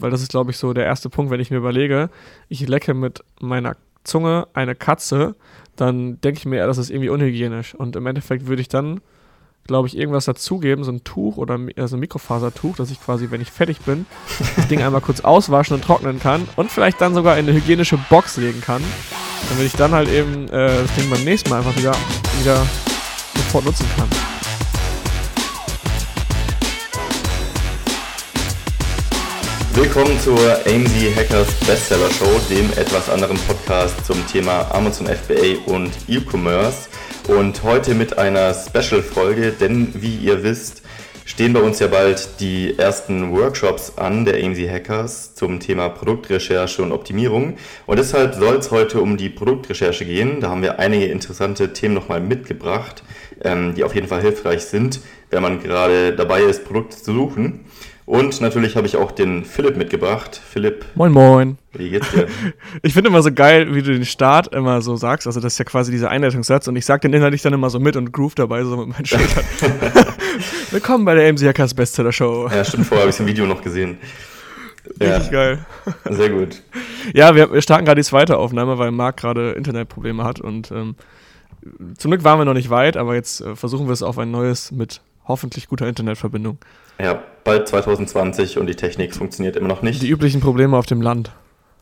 weil das ist, glaube ich, so der erste Punkt, wenn ich mir überlege, ich lecke mit meiner Zunge eine Katze, dann denke ich mir, ja, das ist irgendwie unhygienisch. Und im Endeffekt würde ich dann, glaube ich, irgendwas dazugeben, so ein Tuch oder also ein Mikrofasertuch, dass ich quasi, wenn ich fertig bin, das Ding einmal kurz auswaschen und trocknen kann und vielleicht dann sogar in eine hygienische Box legen kann, damit ich dann halt eben äh, das Ding beim nächsten Mal einfach wieder, wieder sofort nutzen kann. Willkommen zur AMZ Hackers Bestseller Show, dem etwas anderen Podcast zum Thema Amazon FBA und E-Commerce. Und heute mit einer Special-Folge, denn wie ihr wisst, stehen bei uns ja bald die ersten Workshops an der AMZ Hackers zum Thema Produktrecherche und Optimierung. Und deshalb soll es heute um die Produktrecherche gehen. Da haben wir einige interessante Themen nochmal mitgebracht, ähm, die auf jeden Fall hilfreich sind, wenn man gerade dabei ist, Produkte zu suchen. Und natürlich habe ich auch den Philipp mitgebracht. Philipp. Moin, moin. Wie geht's dir? Ich finde immer so geil, wie du den Start immer so sagst. Also, das ist ja quasi dieser Einleitungssatz. Und ich sag den inhaltlich dann immer so mit und groove dabei, so mit meinen Schultern. Willkommen bei der MCHKs Bestseller Show. Ja, stimmt. Vorher habe ich ein Video noch gesehen. Richtig ja. geil. Sehr gut. Ja, wir, wir starten gerade die zweite Aufnahme, weil Marc gerade Internetprobleme hat. Und ähm, zum Glück waren wir noch nicht weit, aber jetzt äh, versuchen wir es auf ein neues mit hoffentlich guter Internetverbindung. Ja, bald 2020 und die Technik funktioniert immer noch nicht. Die üblichen Probleme auf dem Land.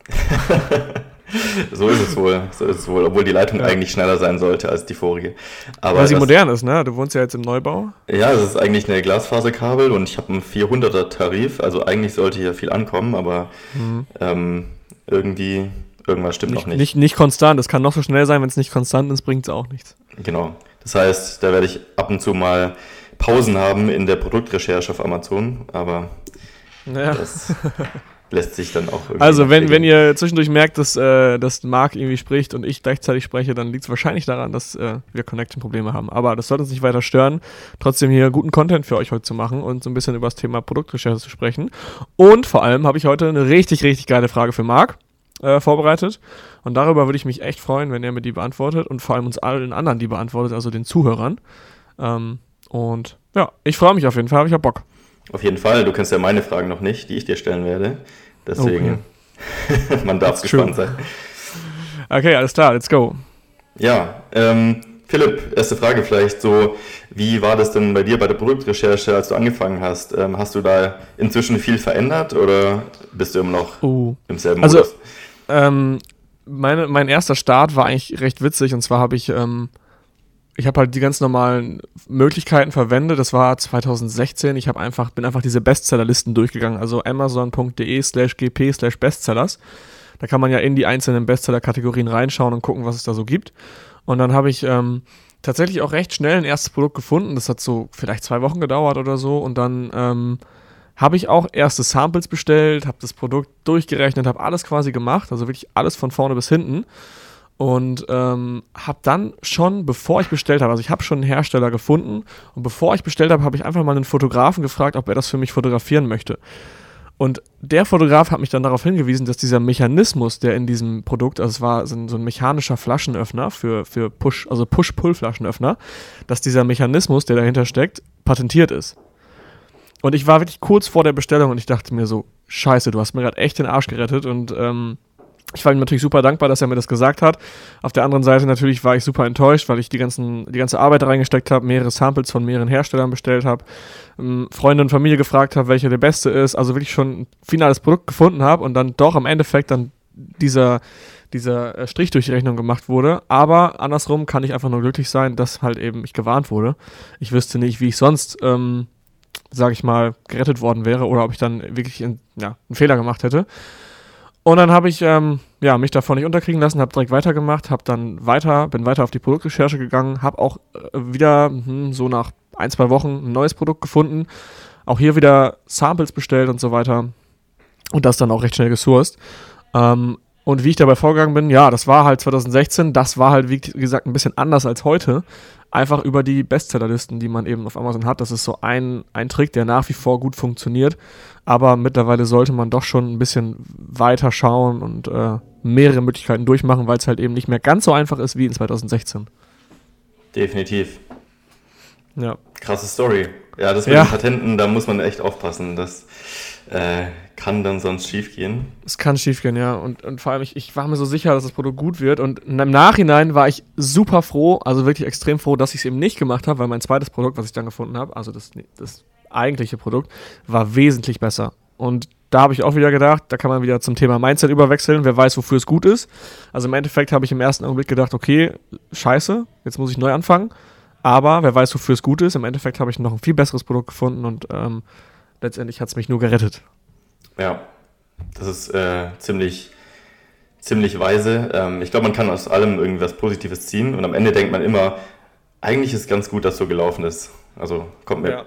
so ist es wohl, so ist es wohl, obwohl die Leitung ja. eigentlich schneller sein sollte als die vorige. Aber Weil sie das, modern ist, ne? Du wohnst ja jetzt im Neubau. Ja, es ist eigentlich eine Glasfaserkabel und ich habe einen 400er Tarif, also eigentlich sollte hier viel ankommen, aber mhm. ähm, irgendwie, irgendwas stimmt nicht, noch nicht. nicht. Nicht konstant, es kann noch so schnell sein, wenn es nicht konstant ist, bringt es auch nichts. Genau, das heißt, da werde ich ab und zu mal Pausen haben in der Produktrecherche auf Amazon, aber ja. das lässt sich dann auch irgendwie. Also, wenn, wenn ihr zwischendurch merkt, dass, äh, dass Marc irgendwie spricht und ich gleichzeitig spreche, dann liegt es wahrscheinlich daran, dass äh, wir Connection-Probleme haben. Aber das sollte uns nicht weiter stören, trotzdem hier guten Content für euch heute zu machen und so ein bisschen über das Thema Produktrecherche zu sprechen. Und vor allem habe ich heute eine richtig, richtig geile Frage für Marc. Äh, vorbereitet. Und darüber würde ich mich echt freuen, wenn er mir die beantwortet und vor allem uns allen anderen die beantwortet, also den Zuhörern. Ähm, und ja, ich freue mich auf jeden Fall, habe ich ja Bock. Auf jeden Fall, du kennst ja meine Fragen noch nicht, die ich dir stellen werde. Deswegen, okay. man darf gespannt true. sein. Okay, alles klar, let's go. Ja, ähm, Philipp, erste Frage vielleicht so, wie war das denn bei dir bei der Produktrecherche, als du angefangen hast? Ähm, hast du da inzwischen viel verändert oder bist du immer noch uh. im selben also, Modus? Also, ähm, meine, mein erster Start war eigentlich recht witzig und zwar habe ich ähm, ich habe halt die ganz normalen Möglichkeiten verwendet. Das war 2016. Ich habe einfach, bin einfach diese Bestsellerlisten durchgegangen. Also amazon.de slash gp slash bestsellers. Da kann man ja in die einzelnen Bestseller-Kategorien reinschauen und gucken, was es da so gibt. Und dann habe ich ähm, tatsächlich auch recht schnell ein erstes Produkt gefunden. Das hat so vielleicht zwei Wochen gedauert oder so. Und dann ähm, habe ich auch erste Samples bestellt, habe das Produkt durchgerechnet, habe alles quasi gemacht. Also wirklich alles von vorne bis hinten und ähm, habe dann schon, bevor ich bestellt habe, also ich habe schon einen Hersteller gefunden und bevor ich bestellt habe, habe ich einfach mal einen Fotografen gefragt, ob er das für mich fotografieren möchte. Und der Fotograf hat mich dann darauf hingewiesen, dass dieser Mechanismus, der in diesem Produkt, also es war so ein, so ein mechanischer Flaschenöffner für, für Push, also Push-Pull-Flaschenöffner, dass dieser Mechanismus, der dahinter steckt, patentiert ist. Und ich war wirklich kurz vor der Bestellung und ich dachte mir so, scheiße, du hast mir gerade echt den Arsch gerettet und ähm, ich war ihm natürlich super dankbar, dass er mir das gesagt hat. Auf der anderen Seite natürlich war ich super enttäuscht, weil ich die, ganzen, die ganze Arbeit reingesteckt habe, mehrere Samples von mehreren Herstellern bestellt habe, ähm, Freunde und Familie gefragt habe, welcher der beste ist, also wirklich schon ein finales Produkt gefunden habe und dann doch am Endeffekt dann dieser, dieser äh, Strich durch die Rechnung gemacht wurde. Aber andersrum kann ich einfach nur glücklich sein, dass halt eben ich gewarnt wurde. Ich wüsste nicht, wie ich sonst, ähm, sage ich mal, gerettet worden wäre oder ob ich dann wirklich in, ja, einen Fehler gemacht hätte. Und dann habe ich ähm, ja, mich davon nicht unterkriegen lassen, habe direkt weitergemacht, habe dann weiter, bin weiter auf die Produktrecherche gegangen, habe auch äh, wieder hm, so nach ein, zwei Wochen ein neues Produkt gefunden, auch hier wieder Samples bestellt und so weiter und das dann auch recht schnell gesourced. Ähm, und wie ich dabei vorgegangen bin, ja, das war halt 2016, das war halt, wie gesagt, ein bisschen anders als heute einfach über die Bestsellerlisten, die man eben auf Amazon hat. Das ist so ein, ein Trick, der nach wie vor gut funktioniert. Aber mittlerweile sollte man doch schon ein bisschen weiter schauen und äh, mehrere Möglichkeiten durchmachen, weil es halt eben nicht mehr ganz so einfach ist wie in 2016. Definitiv. Ja. Krasse Story. Ja, das mit ja. den Patenten, da muss man echt aufpassen. Das äh, kann dann sonst schiefgehen. Es kann schiefgehen, ja. Und, und vor allem, ich, ich war mir so sicher, dass das Produkt gut wird. Und im Nachhinein war ich super froh, also wirklich extrem froh, dass ich es eben nicht gemacht habe, weil mein zweites Produkt, was ich dann gefunden habe, also das, das eigentliche Produkt, war wesentlich besser. Und da habe ich auch wieder gedacht, da kann man wieder zum Thema Mindset überwechseln, wer weiß, wofür es gut ist. Also im Endeffekt habe ich im ersten Augenblick gedacht, okay, scheiße, jetzt muss ich neu anfangen. Aber wer weiß, wofür es gut ist. Im Endeffekt habe ich noch ein viel besseres Produkt gefunden und ähm, letztendlich hat es mich nur gerettet. Ja, das ist äh, ziemlich, ziemlich weise. Ähm, ich glaube, man kann aus allem irgendwas Positives ziehen und am Ende denkt man immer, eigentlich ist es ganz gut, dass so gelaufen ist. Also kommt mir ja.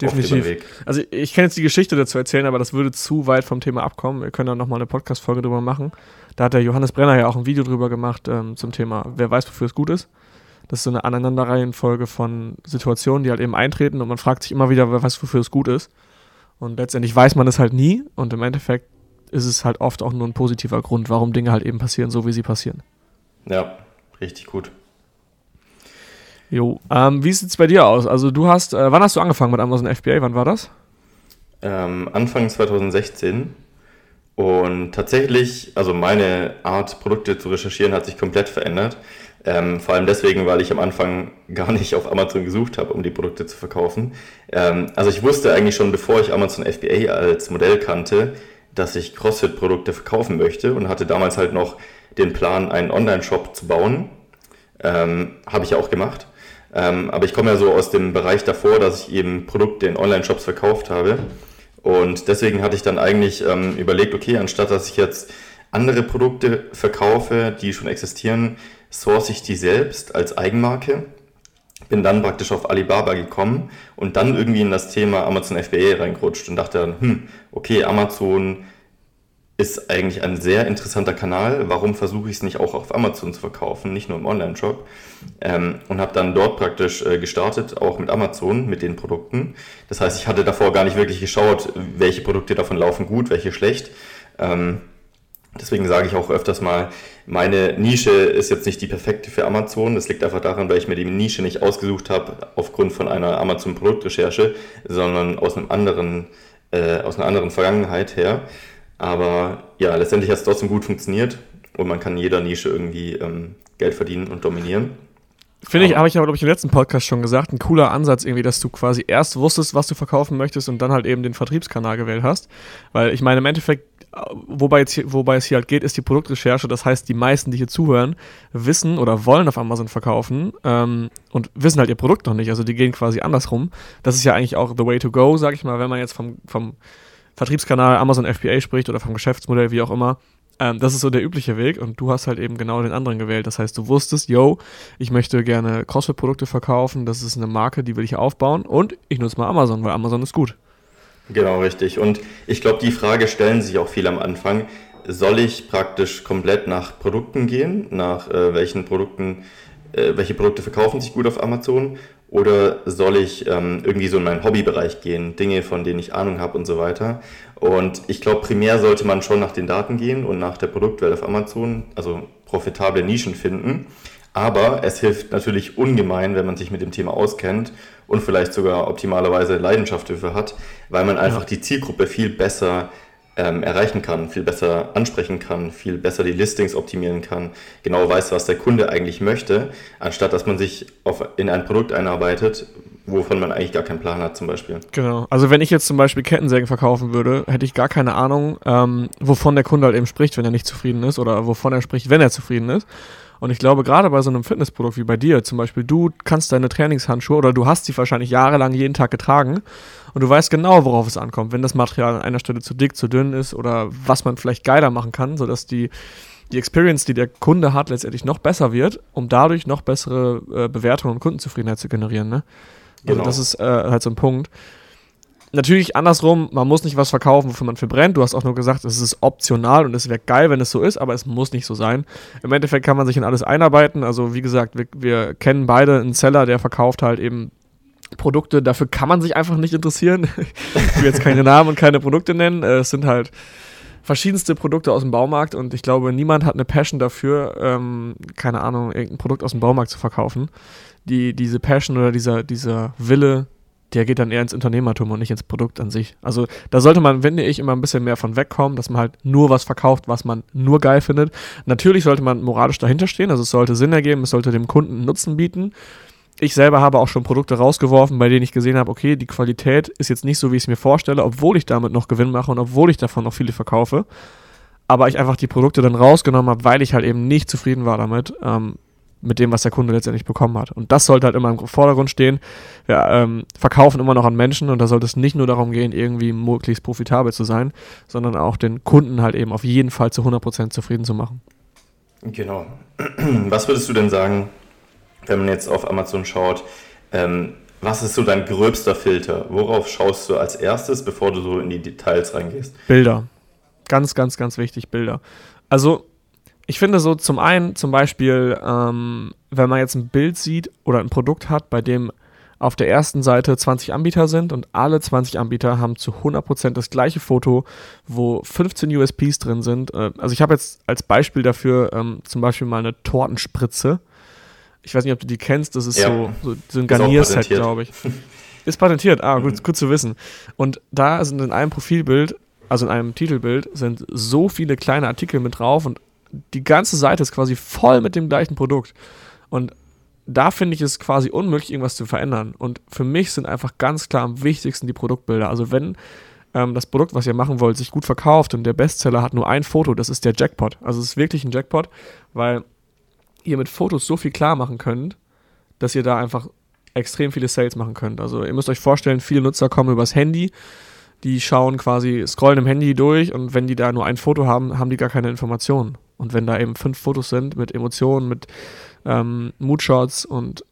Definitiv. Also ich kann jetzt die Geschichte dazu erzählen, aber das würde zu weit vom Thema abkommen. Wir können da nochmal eine Podcast-Folge drüber machen. Da hat der Johannes Brenner ja auch ein Video drüber gemacht ähm, zum Thema, wer weiß, wofür es gut ist. Das ist so eine Aneinanderreihenfolge von Situationen, die halt eben eintreten und man fragt sich immer wieder, wer weiß, wofür es gut ist. Und letztendlich weiß man es halt nie und im Endeffekt ist es halt oft auch nur ein positiver Grund, warum Dinge halt eben passieren, so wie sie passieren. Ja, richtig gut. Jo, ähm, wie sieht es bei dir aus? Also du hast, äh, wann hast du angefangen mit Amazon FBA? Wann war das? Ähm, Anfang 2016. Und tatsächlich, also meine Art, Produkte zu recherchieren, hat sich komplett verändert. Ähm, vor allem deswegen, weil ich am Anfang gar nicht auf Amazon gesucht habe, um die Produkte zu verkaufen. Ähm, also ich wusste eigentlich schon, bevor ich Amazon FBA als Modell kannte, dass ich CrossFit-Produkte verkaufen möchte und hatte damals halt noch den Plan, einen Online-Shop zu bauen. Ähm, habe ich auch gemacht. Ähm, aber ich komme ja so aus dem Bereich davor, dass ich eben Produkte in Online-Shops verkauft habe. Und deswegen hatte ich dann eigentlich ähm, überlegt, okay, anstatt dass ich jetzt andere Produkte verkaufe, die schon existieren, source ich die selbst als Eigenmarke. Bin dann praktisch auf Alibaba gekommen und dann irgendwie in das Thema Amazon FBA reingerutscht und dachte dann, hm, okay, Amazon ist eigentlich ein sehr interessanter Kanal. Warum versuche ich es nicht auch auf Amazon zu verkaufen, nicht nur im Online-Shop? Ähm, und habe dann dort praktisch äh, gestartet, auch mit Amazon, mit den Produkten. Das heißt, ich hatte davor gar nicht wirklich geschaut, welche Produkte davon laufen gut, welche schlecht. Ähm, deswegen sage ich auch öfters mal, meine Nische ist jetzt nicht die perfekte für Amazon. Das liegt einfach daran, weil ich mir die Nische nicht ausgesucht habe aufgrund von einer Amazon-Produktrecherche, sondern aus einem anderen, äh, aus einer anderen Vergangenheit her. Aber ja, letztendlich hat es trotzdem gut funktioniert und man kann in jeder Nische irgendwie ähm, Geld verdienen und dominieren. Finde ich, habe ich aber, glaube ich, im letzten Podcast schon gesagt, ein cooler Ansatz irgendwie, dass du quasi erst wusstest, was du verkaufen möchtest und dann halt eben den Vertriebskanal gewählt hast. Weil ich meine, im Endeffekt, wobei, jetzt hier, wobei es hier halt geht, ist die Produktrecherche. Das heißt, die meisten, die hier zuhören, wissen oder wollen auf Amazon verkaufen ähm, und wissen halt ihr Produkt noch nicht. Also die gehen quasi andersrum. Das ist ja eigentlich auch the way to go, sag ich mal, wenn man jetzt vom, vom Vertriebskanal Amazon FBA spricht oder vom Geschäftsmodell, wie auch immer. Ähm, das ist so der übliche Weg und du hast halt eben genau den anderen gewählt. Das heißt, du wusstest, yo, ich möchte gerne CrossFit-Produkte verkaufen, das ist eine Marke, die will ich aufbauen und ich nutze mal Amazon, weil Amazon ist gut. Genau, richtig. Und ich glaube, die Frage stellen sich auch viele am Anfang. Soll ich praktisch komplett nach Produkten gehen, nach äh, welchen Produkten, äh, welche Produkte verkaufen sich gut auf Amazon oder soll ich ähm, irgendwie so in meinen Hobbybereich gehen, Dinge, von denen ich Ahnung habe und so weiter. Und ich glaube, primär sollte man schon nach den Daten gehen und nach der Produktwelt auf Amazon, also profitable Nischen finden. Aber es hilft natürlich ungemein, wenn man sich mit dem Thema auskennt und vielleicht sogar optimalerweise Leidenschaft dafür hat, weil man einfach ja. die Zielgruppe viel besser ähm, erreichen kann, viel besser ansprechen kann, viel besser die Listings optimieren kann, genau weiß, was der Kunde eigentlich möchte, anstatt dass man sich auf, in ein Produkt einarbeitet, wovon man eigentlich gar keinen Plan hat zum Beispiel. Genau. Also wenn ich jetzt zum Beispiel Kettensägen verkaufen würde, hätte ich gar keine Ahnung, ähm, wovon der Kunde halt eben spricht, wenn er nicht zufrieden ist oder wovon er spricht, wenn er zufrieden ist. Und ich glaube, gerade bei so einem Fitnessprodukt wie bei dir, zum Beispiel, du kannst deine Trainingshandschuhe oder du hast sie wahrscheinlich jahrelang jeden Tag getragen und du weißt genau, worauf es ankommt, wenn das Material an einer Stelle zu dick, zu dünn ist oder was man vielleicht geiler machen kann, sodass die, die Experience, die der Kunde hat, letztendlich noch besser wird, um dadurch noch bessere äh, Bewertungen und Kundenzufriedenheit zu generieren. Ne? Also genau. das ist äh, halt so ein Punkt natürlich andersrum, man muss nicht was verkaufen, wofür man verbrennt. Du hast auch nur gesagt, es ist optional und es wäre geil, wenn es so ist, aber es muss nicht so sein. Im Endeffekt kann man sich in alles einarbeiten. Also wie gesagt, wir, wir kennen beide einen Seller, der verkauft halt eben Produkte. Dafür kann man sich einfach nicht interessieren. ich will jetzt keine Namen und keine Produkte nennen. Äh, es sind halt verschiedenste Produkte aus dem Baumarkt und ich glaube, niemand hat eine Passion dafür, ähm, keine Ahnung, irgendein Produkt aus dem Baumarkt zu verkaufen. Die, diese Passion oder dieser, dieser Wille, der geht dann eher ins Unternehmertum und nicht ins Produkt an sich. Also da sollte man, finde ich, immer ein bisschen mehr von wegkommen, dass man halt nur was verkauft, was man nur geil findet. Natürlich sollte man moralisch dahinter stehen, also es sollte Sinn ergeben, es sollte dem Kunden Nutzen bieten. Ich selber habe auch schon Produkte rausgeworfen, bei denen ich gesehen habe, okay, die Qualität ist jetzt nicht so, wie ich es mir vorstelle, obwohl ich damit noch Gewinn mache und obwohl ich davon noch viele verkaufe. Aber ich einfach die Produkte dann rausgenommen habe, weil ich halt eben nicht zufrieden war damit. Ähm, mit dem, was der Kunde letztendlich bekommen hat. Und das sollte halt immer im Vordergrund stehen. Wir ähm, verkaufen immer noch an Menschen und da sollte es nicht nur darum gehen, irgendwie möglichst profitabel zu sein, sondern auch den Kunden halt eben auf jeden Fall zu 100% zufrieden zu machen. Genau. Was würdest du denn sagen, wenn man jetzt auf Amazon schaut, ähm, was ist so dein gröbster Filter? Worauf schaust du als erstes, bevor du so in die Details reingehst? Bilder. Ganz, ganz, ganz wichtig, Bilder. Also ich finde so zum einen zum Beispiel, ähm, wenn man jetzt ein Bild sieht oder ein Produkt hat, bei dem auf der ersten Seite 20 Anbieter sind und alle 20 Anbieter haben zu 100% das gleiche Foto, wo 15 USPs drin sind. Äh, also ich habe jetzt als Beispiel dafür ähm, zum Beispiel mal eine Tortenspritze. Ich weiß nicht, ob du die kennst, das ist ja. so, so, so ein Garnierset, glaube ich. Ist patentiert, ah, gut, mhm. gut zu wissen. Und da sind in einem Profilbild, also in einem Titelbild, sind so viele kleine Artikel mit drauf und die ganze Seite ist quasi voll mit dem gleichen Produkt. Und da finde ich es quasi unmöglich, irgendwas zu verändern. Und für mich sind einfach ganz klar am wichtigsten die Produktbilder. Also wenn ähm, das Produkt, was ihr machen wollt, sich gut verkauft und der Bestseller hat nur ein Foto, das ist der Jackpot. Also es ist wirklich ein Jackpot, weil ihr mit Fotos so viel klar machen könnt, dass ihr da einfach extrem viele Sales machen könnt. Also ihr müsst euch vorstellen, viele Nutzer kommen übers Handy die schauen quasi, scrollen im Handy durch und wenn die da nur ein Foto haben, haben die gar keine Informationen. Und wenn da eben fünf Fotos sind mit Emotionen, mit ähm, Moodshots und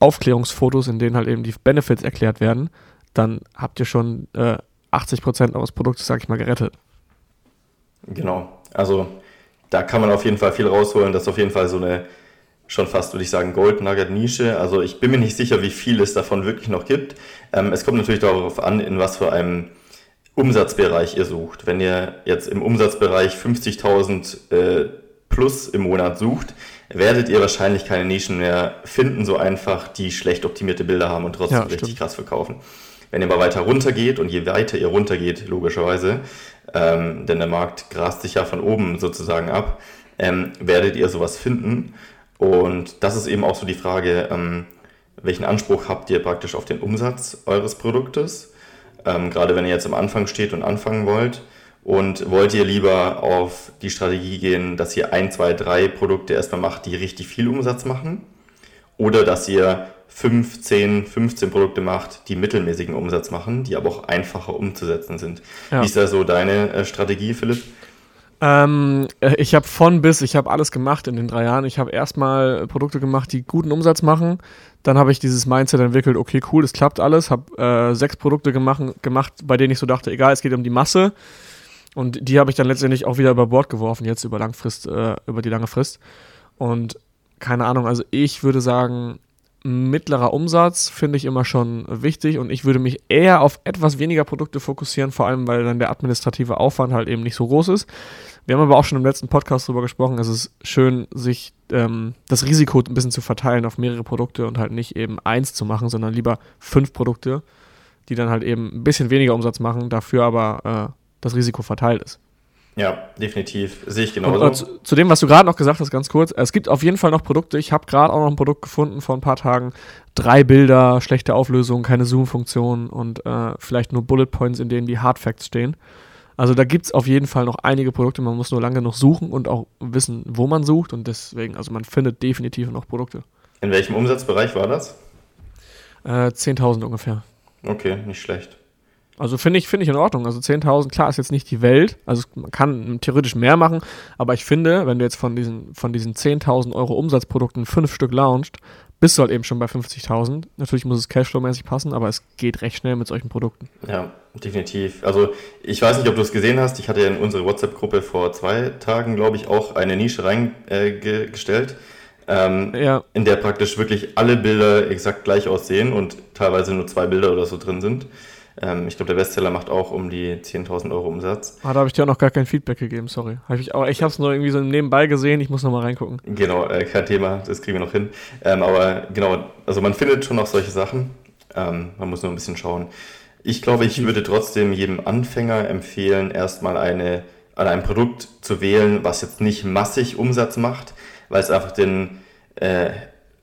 Aufklärungsfotos, in denen halt eben die Benefits erklärt werden, dann habt ihr schon äh, 80% eures Produktes, sag ich mal, gerettet. Genau. Also da kann man auf jeden Fall viel rausholen. Das ist auf jeden Fall so eine schon fast, würde ich sagen, Gold Nugget Nische. Also ich bin mir nicht sicher, wie viel es davon wirklich noch gibt. Ähm, es kommt natürlich darauf an, in was für einem Umsatzbereich ihr sucht. Wenn ihr jetzt im Umsatzbereich 50.000 äh, plus im Monat sucht, werdet ihr wahrscheinlich keine Nischen mehr finden, so einfach, die schlecht optimierte Bilder haben und trotzdem ja, richtig krass verkaufen. Wenn ihr aber weiter runter geht und je weiter ihr runter geht, logischerweise, ähm, denn der Markt grast sich ja von oben sozusagen ab, ähm, werdet ihr sowas finden. Und das ist eben auch so die Frage, ähm, welchen Anspruch habt ihr praktisch auf den Umsatz eures Produktes? Ähm, gerade wenn ihr jetzt am Anfang steht und anfangen wollt? Und wollt ihr lieber auf die Strategie gehen, dass ihr ein, zwei, drei Produkte erstmal macht, die richtig viel Umsatz machen? Oder dass ihr 5, 10, 15 Produkte macht, die mittelmäßigen Umsatz machen, die aber auch einfacher umzusetzen sind. Ja. Wie ist da so deine äh, Strategie, Philipp? Ähm, äh, ich habe von bis, ich habe alles gemacht in den drei Jahren. Ich habe erstmal Produkte gemacht, die guten Umsatz machen. Dann habe ich dieses Mindset entwickelt, okay, cool, das klappt alles. Habe äh, sechs Produkte gemacht, gemacht, bei denen ich so dachte, egal, es geht um die Masse. Und die habe ich dann letztendlich auch wieder über Bord geworfen, jetzt über Langfrist, äh, über die lange Frist. Und keine Ahnung, also ich würde sagen, mittlerer Umsatz finde ich immer schon wichtig und ich würde mich eher auf etwas weniger Produkte fokussieren, vor allem weil dann der administrative Aufwand halt eben nicht so groß ist. Wir haben aber auch schon im letzten Podcast darüber gesprochen, es ist schön, sich ähm, das Risiko ein bisschen zu verteilen auf mehrere Produkte und halt nicht eben eins zu machen, sondern lieber fünf Produkte, die dann halt eben ein bisschen weniger Umsatz machen, dafür aber äh, das Risiko verteilt ist. Ja, definitiv. Sehe ich genauso. Und, und zu, zu, dem, was du gerade noch gesagt hast, ganz kurz. Es gibt auf jeden Fall noch Produkte. Ich habe gerade auch noch ein Produkt gefunden vor ein paar Tagen. Drei Bilder, schlechte Auflösung, keine Zoom-Funktion und äh, vielleicht nur Bullet Points, in denen die Hard Facts stehen. Also da gibt es auf jeden Fall noch einige Produkte. Man muss nur lange noch suchen und auch wissen, wo man sucht. Und deswegen, also man findet definitiv noch Produkte. In welchem Umsatzbereich war das? Äh, 10.000 ungefähr. Okay, nicht schlecht. Also finde ich, find ich in Ordnung. Also 10.000, klar, ist jetzt nicht die Welt. Also man kann theoretisch mehr machen. Aber ich finde, wenn du jetzt von diesen, von diesen 10.000 Euro Umsatzprodukten fünf Stück launcht, bist du halt eben schon bei 50.000. Natürlich muss es Cashflow-mäßig passen, aber es geht recht schnell mit solchen Produkten. Ja, definitiv. Also ich weiß nicht, ob du es gesehen hast. Ich hatte ja in unsere WhatsApp-Gruppe vor zwei Tagen, glaube ich, auch eine Nische reingestellt. Äh, ähm, ja. in der praktisch wirklich alle Bilder exakt gleich aussehen und teilweise nur zwei Bilder oder so drin sind. Ähm, ich glaube, der Bestseller macht auch um die 10.000 Euro Umsatz. Ah, da habe ich dir auch noch gar kein Feedback gegeben, sorry. Hab ich ich habe es nur irgendwie so nebenbei gesehen, ich muss noch mal reingucken. Genau, äh, kein Thema, das kriegen wir noch hin. Ähm, aber genau, also man findet schon noch solche Sachen. Ähm, man muss nur ein bisschen schauen. Ich glaube, ich würde trotzdem jedem Anfänger empfehlen, erstmal eine, an ein Produkt zu wählen, was jetzt nicht massig Umsatz macht, weil es einfach den äh,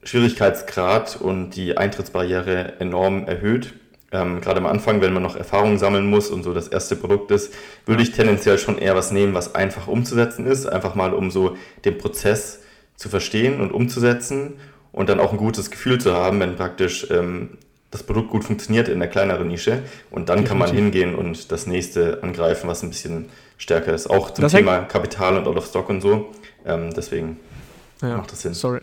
Schwierigkeitsgrad und die Eintrittsbarriere enorm erhöht. Ähm, gerade am Anfang, wenn man noch Erfahrung sammeln muss und so das erste Produkt ist, würde ich tendenziell schon eher was nehmen, was einfach umzusetzen ist. Einfach mal, um so den Prozess zu verstehen und umzusetzen und dann auch ein gutes Gefühl zu haben, wenn praktisch ähm, das Produkt gut funktioniert in der kleineren Nische. Und dann Definitiv. kann man hingehen und das nächste angreifen, was ein bisschen stärker ist. Auch zum das Thema Kapital und Out of Stock und so. Ähm, deswegen ja, macht das Sinn. Sorry.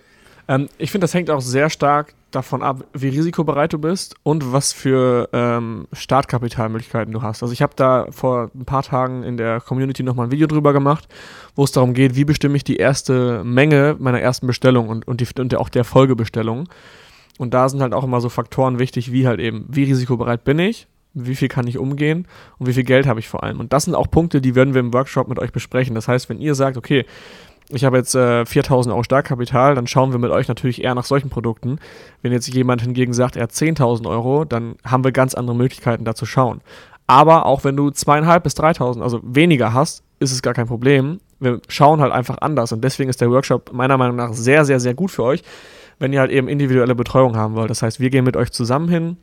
Ähm, ich finde, das hängt auch sehr stark davon ab, wie risikobereit du bist und was für ähm, Startkapitalmöglichkeiten du hast. Also ich habe da vor ein paar Tagen in der Community nochmal ein Video drüber gemacht, wo es darum geht, wie bestimme ich die erste Menge meiner ersten Bestellung und, und, die, und auch der Folgebestellung. Und da sind halt auch immer so Faktoren wichtig, wie halt eben, wie risikobereit bin ich, wie viel kann ich umgehen und wie viel Geld habe ich vor allem. Und das sind auch Punkte, die werden wir im Workshop mit euch besprechen. Das heißt, wenn ihr sagt, okay, ich habe jetzt äh, 4000 Euro Startkapital, dann schauen wir mit euch natürlich eher nach solchen Produkten. Wenn jetzt jemand hingegen sagt, er hat 10.000 Euro, dann haben wir ganz andere Möglichkeiten da zu schauen. Aber auch wenn du zweieinhalb bis 3.000, also weniger hast, ist es gar kein Problem. Wir schauen halt einfach anders und deswegen ist der Workshop meiner Meinung nach sehr, sehr, sehr gut für euch, wenn ihr halt eben individuelle Betreuung haben wollt. Das heißt, wir gehen mit euch zusammen hin,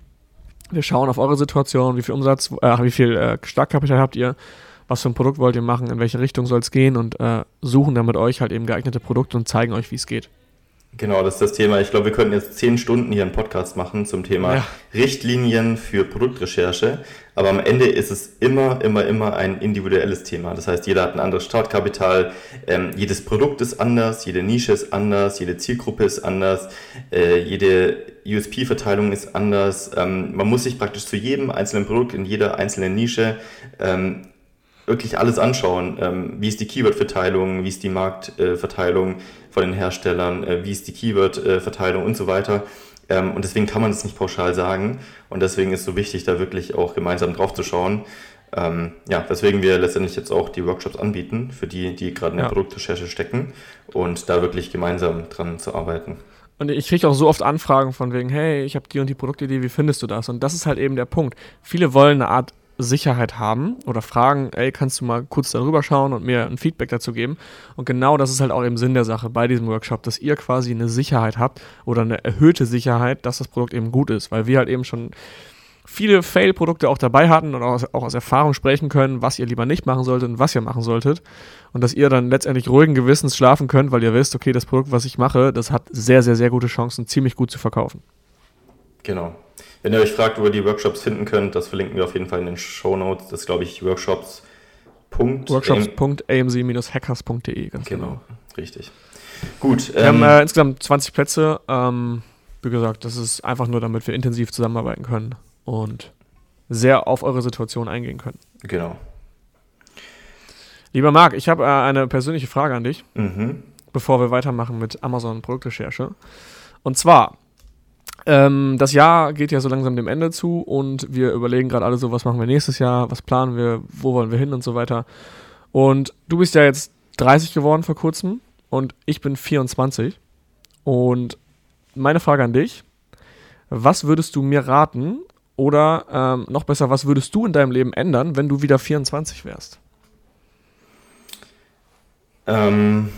wir schauen auf eure Situation, wie viel Umsatz, äh, wie viel äh, Startkapital habt ihr was für ein Produkt wollt ihr machen, in welche Richtung soll es gehen und äh, suchen dann mit euch halt eben geeignete Produkte und zeigen euch, wie es geht. Genau, das ist das Thema. Ich glaube, wir könnten jetzt zehn Stunden hier einen Podcast machen zum Thema ja. Richtlinien für Produktrecherche. Aber am Ende ist es immer, immer, immer ein individuelles Thema. Das heißt, jeder hat ein anderes Startkapital, ähm, jedes Produkt ist anders, jede Nische ist anders, jede Zielgruppe ist anders, äh, jede USP-Verteilung ist anders. Ähm, man muss sich praktisch zu jedem einzelnen Produkt in jeder einzelnen Nische ähm, wirklich alles anschauen. Ähm, wie ist die Keyword-Verteilung, wie ist die Marktverteilung von den Herstellern, äh, wie ist die Keyword-Verteilung und so weiter. Ähm, und deswegen kann man es nicht pauschal sagen. Und deswegen ist es so wichtig, da wirklich auch gemeinsam drauf zu schauen. Ähm, ja, weswegen wir letztendlich jetzt auch die Workshops anbieten, für die, die gerade in der ja. Produktrecherche stecken und da wirklich gemeinsam dran zu arbeiten. Und ich kriege auch so oft Anfragen von wegen, hey, ich habe die und die Produktidee, wie findest du das? Und das ist halt eben der Punkt. Viele wollen eine Art Sicherheit haben oder fragen, ey, kannst du mal kurz darüber schauen und mir ein Feedback dazu geben? Und genau das ist halt auch im Sinn der Sache bei diesem Workshop, dass ihr quasi eine Sicherheit habt oder eine erhöhte Sicherheit, dass das Produkt eben gut ist, weil wir halt eben schon viele Fail-Produkte auch dabei hatten und auch aus, auch aus, Erfahrung sprechen können, was ihr lieber nicht machen solltet und was ihr machen solltet. Und dass ihr dann letztendlich ruhigen Gewissens schlafen könnt, weil ihr wisst, okay, das Produkt, was ich mache, das hat sehr, sehr, sehr gute Chancen, ziemlich gut zu verkaufen. Genau. Wenn ihr euch fragt, wo ihr die Workshops finden könnt, das verlinken wir auf jeden Fall in den Show Notes. Das ist, glaube ich, workshops. Workshops.amc-hackers.de, ganz genau. genau. Richtig. Gut. Wir ähm, haben äh, insgesamt 20 Plätze. Ähm, wie gesagt, das ist einfach nur, damit wir intensiv zusammenarbeiten können und sehr auf eure Situation eingehen können. Genau. Lieber Marc, ich habe äh, eine persönliche Frage an dich, mhm. bevor wir weitermachen mit Amazon Produktrecherche. Und zwar, ähm, das Jahr geht ja so langsam dem Ende zu und wir überlegen gerade alle so, was machen wir nächstes Jahr, was planen wir, wo wollen wir hin und so weiter. Und du bist ja jetzt 30 geworden vor kurzem und ich bin 24. Und meine Frage an dich, was würdest du mir raten oder ähm, noch besser, was würdest du in deinem Leben ändern, wenn du wieder 24 wärst? Ähm,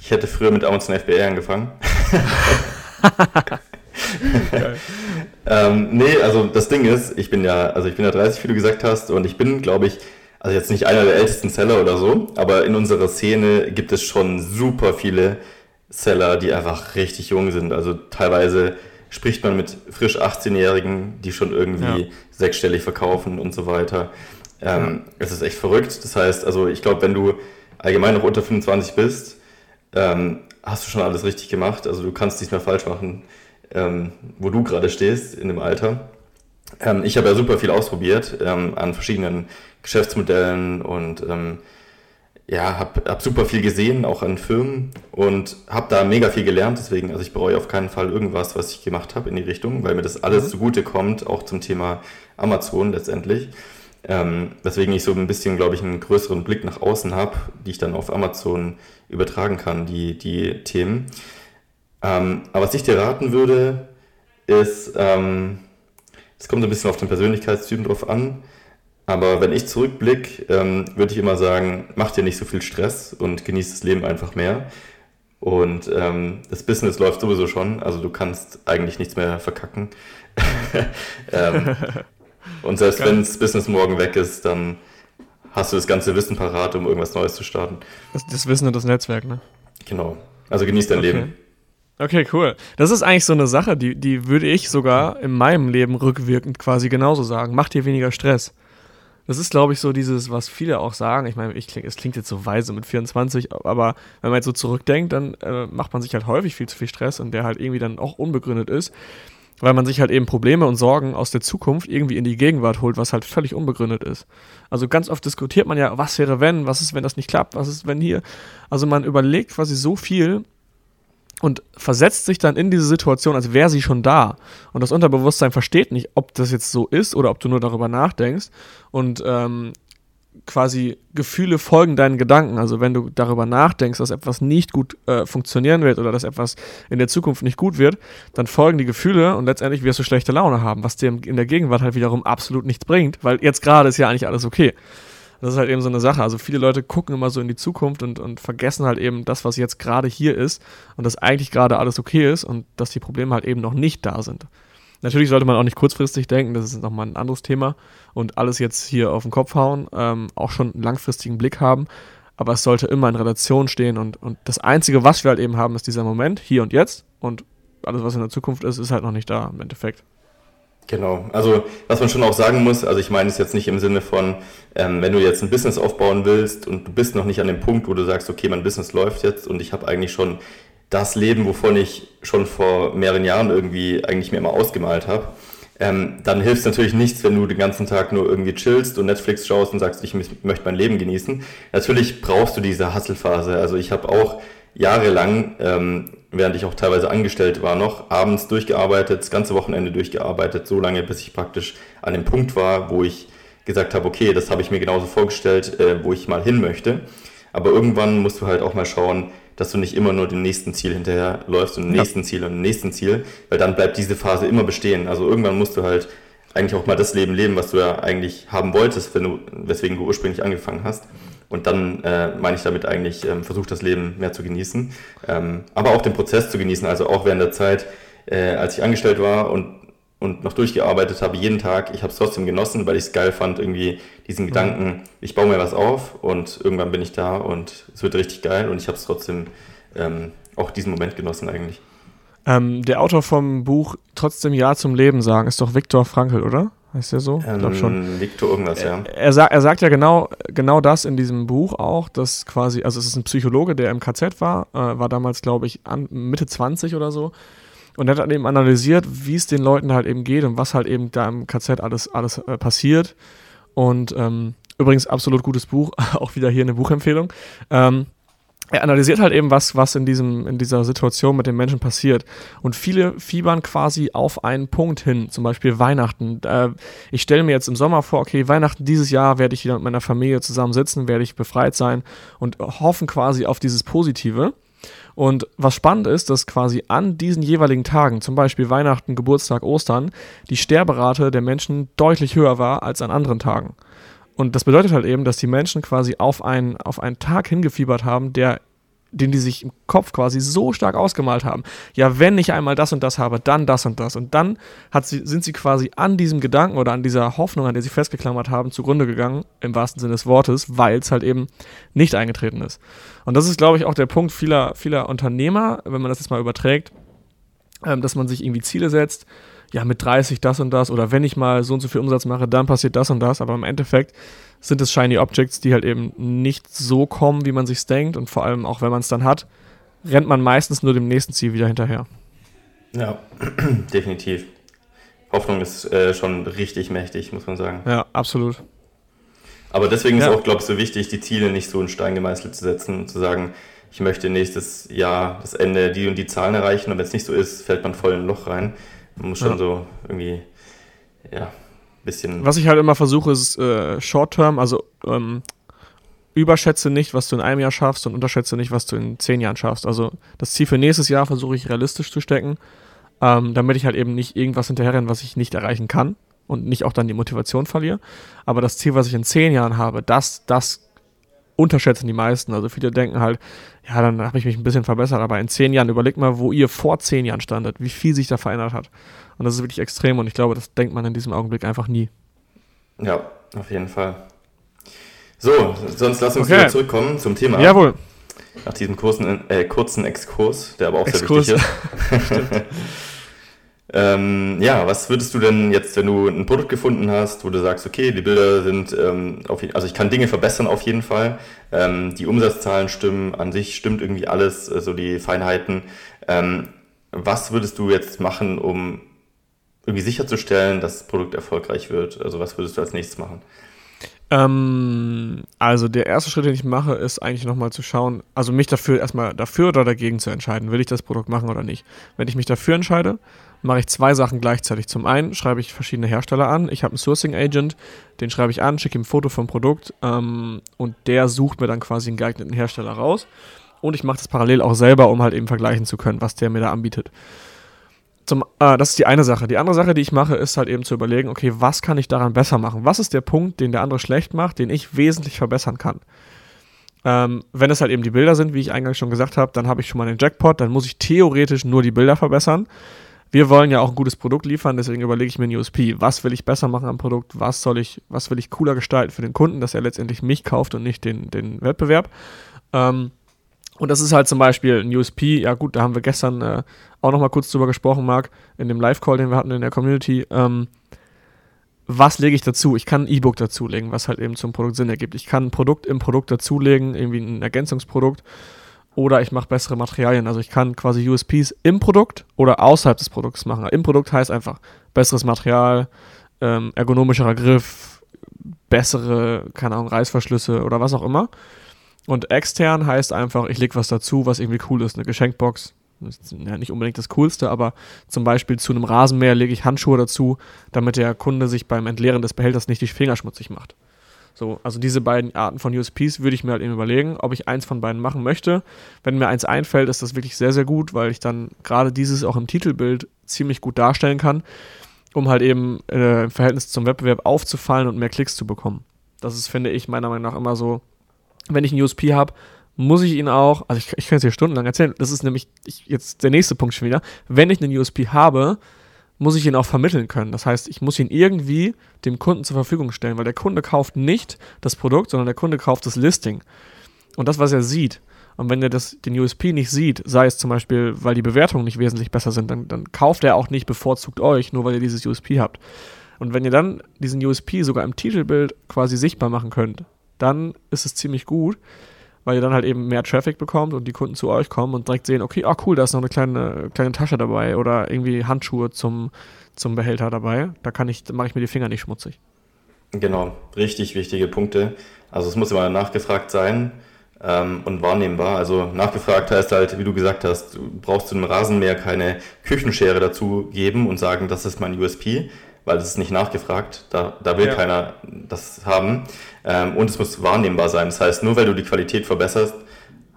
ich hätte früher mit Amazon FBA angefangen. ähm, nee, also das Ding ist, ich bin ja, also ich bin ja 30, wie du gesagt hast, und ich bin, glaube ich, also jetzt nicht einer der ältesten Seller oder so, aber in unserer Szene gibt es schon super viele Seller, die einfach richtig jung sind. Also teilweise spricht man mit frisch 18-Jährigen, die schon irgendwie ja. sechsstellig verkaufen und so weiter. Ähm, ja. Es ist echt verrückt. Das heißt, also ich glaube, wenn du allgemein noch unter 25 bist, ähm, hast du schon alles richtig gemacht. Also du kannst nichts mehr falsch machen, ähm, wo du gerade stehst in dem Alter. Ähm, ich habe ja super viel ausprobiert ähm, an verschiedenen Geschäftsmodellen und ähm, ja, habe hab super viel gesehen, auch an Firmen und habe da mega viel gelernt. Deswegen, also ich bereue auf keinen Fall irgendwas, was ich gemacht habe in die Richtung, weil mir das alles mhm. zugute kommt, auch zum Thema Amazon letztendlich. Ähm, weswegen ich so ein bisschen, glaube ich, einen größeren Blick nach außen habe, die ich dann auf Amazon übertragen kann, die, die Themen. Ähm, aber was ich dir raten würde, ist, ähm, es kommt ein bisschen auf den Persönlichkeitstypen drauf an. Aber wenn ich zurückblicke, ähm, würde ich immer sagen, mach dir nicht so viel Stress und genieß das Leben einfach mehr. Und ähm, das Business läuft sowieso schon, also du kannst eigentlich nichts mehr verkacken. ähm, und selbst wenn das Business morgen weg ist, dann hast du das ganze Wissen parat, um irgendwas Neues zu starten. Das, das Wissen und das Netzwerk, ne? Genau. Also genieß dein Okay. Leben. Okay, cool. Das ist eigentlich so eine Sache, die, die würde ich sogar in meinem Leben rückwirkend quasi genauso sagen. Mach dir weniger Stress. Das ist, glaube ich, so dieses, was viele auch sagen. Ich meine, ich kling, es klingt jetzt so weise mit 24, aber wenn man jetzt so zurückdenkt, dann äh, macht man sich halt häufig viel zu viel Stress und der halt irgendwie dann auch unbegründet ist, weil man sich halt eben Probleme und Sorgen aus der Zukunft irgendwie in die Gegenwart holt, was halt völlig unbegründet ist. Also ganz oft diskutiert man ja, was wäre wenn, was ist, wenn das nicht klappt, was ist, wenn hier. Also man überlegt quasi so viel und versetzt sich dann in diese Situation, als wäre sie schon da. Und das Unterbewusstsein versteht nicht, ob das jetzt so ist oder ob du nur darüber nachdenkst. Und ähm, quasi Gefühle folgen deinen Gedanken. Also wenn du darüber nachdenkst, dass etwas nicht gut äh, funktionieren wird oder dass etwas in der Zukunft nicht gut wird, dann folgen die Gefühle und letztendlich wirst du schlechte Laune haben, was dir in der Gegenwart halt wiederum absolut nichts bringt, weil jetzt gerade ist ja eigentlich alles okay. Das ist halt eben so eine Sache. Also viele Leute gucken immer so in die Zukunft und, und vergessen halt eben das, was jetzt gerade hier ist und dass eigentlich gerade alles okay ist und dass die Probleme halt eben noch nicht da sind. Natürlich sollte man auch nicht kurzfristig denken, das ist nochmal ein anderes Thema und alles jetzt hier auf den Kopf hauen, ähm, auch schon einen langfristigen Blick haben, aber es sollte immer in Relation stehen und, und das Einzige, was wir halt eben haben, ist dieser Moment, hier und jetzt und alles, was in der Zukunft ist, ist halt noch nicht da im Endeffekt. Genau. Also was man schon auch sagen muss, also ich meine es jetzt nicht im Sinne von, ähm, wenn du jetzt ein Business aufbauen willst und du bist noch nicht an dem Punkt, wo du sagst, okay, mein Business läuft jetzt und ich habe eigentlich schon das Leben, wovon ich schon vor mehreren Jahren irgendwie eigentlich mir immer ausgemalt habe, ähm, dann hilft es natürlich nichts, wenn du den ganzen Tag nur irgendwie chillst und Netflix schaust und sagst, ich möchte mein Leben genießen. Natürlich brauchst du diese Hustle-Phase. Also ich habe auch jahrelang, ähm, während ich auch teilweise angestellt war, noch abends durchgearbeitet, das ganze Wochenende durchgearbeitet, so lange, bis ich praktisch an dem Punkt war, wo ich gesagt habe, okay, das habe ich mir genauso vorgestellt, äh, wo ich mal hin möchte. Aber irgendwann musst du halt auch mal schauen, dass du nicht immer nur dem nächsten Ziel hinterher läufst und dem Ja. nächsten Ziel und dem nächsten Ziel, weil dann bleibt diese Phase immer bestehen. Also irgendwann musst du halt eigentlich auch mal das Leben leben, was du ja eigentlich haben wolltest, wenn du, weswegen du ursprünglich angefangen hast. Und dann äh, meine ich damit eigentlich, ähm, versuch das Leben mehr zu genießen, ähm, aber auch den Prozess zu genießen. Also auch während der Zeit, äh, als ich angestellt war und, und noch durchgearbeitet habe, jeden Tag, ich habe es trotzdem genossen, weil ich es geil fand, irgendwie diesen Gedanken, ich baue mir was auf und irgendwann bin ich da und es wird richtig geil und ich habe es trotzdem ähm, auch diesen Moment genossen eigentlich. Ähm, der Autor vom Buch Trotzdem Ja zum Leben sagen ist doch Viktor Frankl, oder? Heißt der so? Ich glaube schon. Ähm, Victor irgendwas, ja. Er, sa er sagt ja genau, genau das in diesem Buch auch, dass quasi, also es ist ein Psychologe, der im KZ war, äh, war damals, glaube ich, an, Mitte 20 oder so. Und er hat dann eben analysiert, wie es den Leuten halt eben geht und was halt eben da im KZ alles, alles äh, passiert. Und ähm, übrigens absolut gutes Buch, auch wieder hier eine Buchempfehlung. Ähm, er analysiert halt eben, was, was in, diesem, in dieser Situation mit den Menschen passiert. Und viele fiebern quasi auf einen Punkt hin, zum Beispiel Weihnachten. Äh, ich stelle mir jetzt im Sommer vor, okay, Weihnachten dieses Jahr werde ich wieder mit meiner Familie zusammen sitzen, werde ich befreit sein und hoffen quasi auf dieses Positive. Und was spannend ist, dass quasi an diesen jeweiligen Tagen, zum Beispiel Weihnachten, Geburtstag, Ostern, die Sterberate der Menschen deutlich höher war als an anderen Tagen. Und das bedeutet halt eben, dass die Menschen quasi auf einen, auf einen Tag hingefiebert haben, der, den die sich im Kopf quasi so stark ausgemalt haben. Ja, wenn ich einmal das und das habe, dann das und das. Und dann sie, sind sie quasi an diesem Gedanken oder an dieser Hoffnung, an der sie festgeklammert haben, zugrunde gegangen, im wahrsten Sinne des Wortes, weil es halt eben nicht eingetreten ist. Und das ist, glaube ich, auch der Punkt vieler, vieler Unternehmer, wenn man das jetzt mal überträgt, ähm, dass man sich irgendwie Ziele setzt, ja, mit 30 das und das oder wenn ich mal so und so viel Umsatz mache, dann passiert das und das. Aber im Endeffekt sind es Shiny Objects, die halt eben nicht so kommen, wie man sich's denkt. Und vor allem auch wenn man es dann hat, rennt man meistens nur dem nächsten Ziel wieder hinterher. Ja, definitiv. Hoffnung ist äh, schon richtig mächtig, muss man sagen. Ja, absolut. Aber deswegen Ja. ist auch, glaube ich, so wichtig, die Ziele nicht so in Stein gemeißelt zu setzen und zu sagen, ich möchte nächstes Jahr das Ende die und die Zahlen erreichen und wenn es nicht so ist, fällt man voll in ein Loch rein. Man muss schon Ja. so irgendwie, ja, bisschen. Was ich halt immer versuche, ist äh, Short-Term, also ähm, überschätze nicht, was du in einem Jahr schaffst und unterschätze nicht, was du in zehn Jahren schaffst. Also das Ziel für nächstes Jahr versuche ich realistisch zu stecken, ähm, damit ich halt eben nicht irgendwas hinterherrenne, was ich nicht erreichen kann und nicht auch dann die Motivation verliere. Aber das Ziel, was ich in zehn Jahren habe, das, das unterschätzen die meisten. Also viele denken halt, ja, dann habe ich mich ein bisschen verbessert, aber in zehn Jahren, überlegt mal, wo ihr vor zehn Jahren standet, wie viel sich da verändert hat. Und das ist wirklich extrem und ich glaube, das denkt man in diesem Augenblick einfach nie. Ja, auf jeden Fall. So, sonst lass uns okay. wieder zurückkommen zum Thema. Jawohl. Nach diesem kurzen, äh, kurzen Exkurs, der aber auch Exkurs. sehr wichtig ist. ähm, ja, was würdest du denn jetzt, wenn du ein Produkt gefunden hast, wo du sagst, okay, die Bilder sind, ähm, auf, also ich kann Dinge verbessern auf jeden Fall, ähm, die Umsatzzahlen stimmen, an sich stimmt irgendwie alles, so also die Feinheiten. Ähm, was würdest du jetzt machen, um irgendwie sicherzustellen, dass das Produkt erfolgreich wird? Also was würdest du als nächstes machen? Ähm, also der erste Schritt, den ich mache, ist eigentlich nochmal zu schauen, also mich dafür erstmal dafür oder dagegen zu entscheiden, will ich das Produkt machen oder nicht. Wenn ich mich dafür entscheide, mache ich zwei Sachen gleichzeitig. Zum einen schreibe ich verschiedene Hersteller an. Ich habe einen Sourcing Agent, den schreibe ich an, schicke ihm ein Foto vom Produkt ähm, und der sucht mir dann quasi einen geeigneten Hersteller raus. Und ich mache das parallel auch selber, um halt eben vergleichen zu können, was der mir da anbietet. Zum, äh, das ist die eine Sache. Die andere Sache, die ich mache, ist halt eben zu überlegen, okay, was kann ich daran besser machen? Was ist der Punkt, den der andere schlecht macht, den ich wesentlich verbessern kann? Ähm, wenn es halt eben die Bilder sind, wie ich eingangs schon gesagt habe, dann habe ich schon mal den Jackpot, dann muss ich theoretisch nur die Bilder verbessern. Wir wollen ja auch ein gutes Produkt liefern, deswegen überlege ich mir ein USP. Was will ich besser machen am Produkt? Was soll ich, was will ich cooler gestalten für den Kunden, dass er letztendlich mich kauft und nicht den, den Wettbewerb? Ähm, und das ist halt zum Beispiel ein USP. Ja, gut, da haben wir gestern äh, auch nochmal kurz drüber gesprochen, Marc, in dem Live-Call, den wir hatten in der Community. Ähm, was lege ich dazu? Ich kann ein E-Book dazulegen, was halt eben zum Produkt Sinn ergibt. Ich kann ein Produkt im Produkt dazulegen, irgendwie ein Ergänzungsprodukt. Oder ich mache bessere Materialien. Also ich kann quasi USPs im Produkt oder außerhalb des Produkts machen. Im Produkt heißt einfach besseres Material, ähm, ergonomischerer Griff, bessere, keine Ahnung, Reißverschlüsse oder was auch immer. Und extern heißt einfach, ich lege was dazu, was irgendwie cool ist. Eine Geschenkbox, ist ja nicht unbedingt das Coolste, aber zum Beispiel zu einem Rasenmäher lege ich Handschuhe dazu, damit der Kunde sich beim Entleeren des Behälters nicht die Finger schmutzig macht. So, also diese beiden Arten von USPs würde ich mir halt eben überlegen, ob ich eins von beiden machen möchte. Wenn mir eins einfällt, ist das wirklich sehr, sehr gut, weil ich dann gerade dieses auch im Titelbild ziemlich gut darstellen kann, um halt eben äh, im Verhältnis zum Wettbewerb aufzufallen und mehr Klicks zu bekommen. Das ist, finde ich, meiner Meinung nach immer so wenn ich einen USP habe, muss ich ihn auch, also ich, ich kann es hier stundenlang erzählen, das ist nämlich ich, jetzt der nächste Punkt schon wieder, wenn ich einen USP habe, muss ich ihn auch vermitteln können. Das heißt, ich muss ihn irgendwie dem Kunden zur Verfügung stellen, weil der Kunde kauft nicht das Produkt, sondern der Kunde kauft das Listing und das, was er sieht. Und wenn er das, den USP nicht sieht, sei es zum Beispiel, weil die Bewertungen nicht wesentlich besser sind, dann, dann kauft er auch nicht bevorzugt euch, nur weil ihr dieses USP habt. Und wenn ihr dann diesen USP sogar im Titelbild quasi sichtbar machen könnt, dann ist es ziemlich gut, weil ihr dann halt eben mehr Traffic bekommt und die Kunden zu euch kommen und direkt sehen, okay, ah cool, da ist noch eine kleine, kleine Tasche dabei oder irgendwie Handschuhe zum, zum Behälter dabei. Da kann ich, mache ich mir die Finger nicht schmutzig. Genau, richtig wichtige Punkte. Also es muss immer nachgefragt sein ähm, und wahrnehmbar. Also nachgefragt heißt halt, wie du gesagt hast, du brauchst zu einem Rasenmäher keine Küchenschere dazu geben und sagen, das ist mein USP, weil das ist nicht nachgefragt. Da, da will ja. keiner das haben. Ähm, und es muss wahrnehmbar sein. Das heißt, nur weil du die Qualität verbesserst,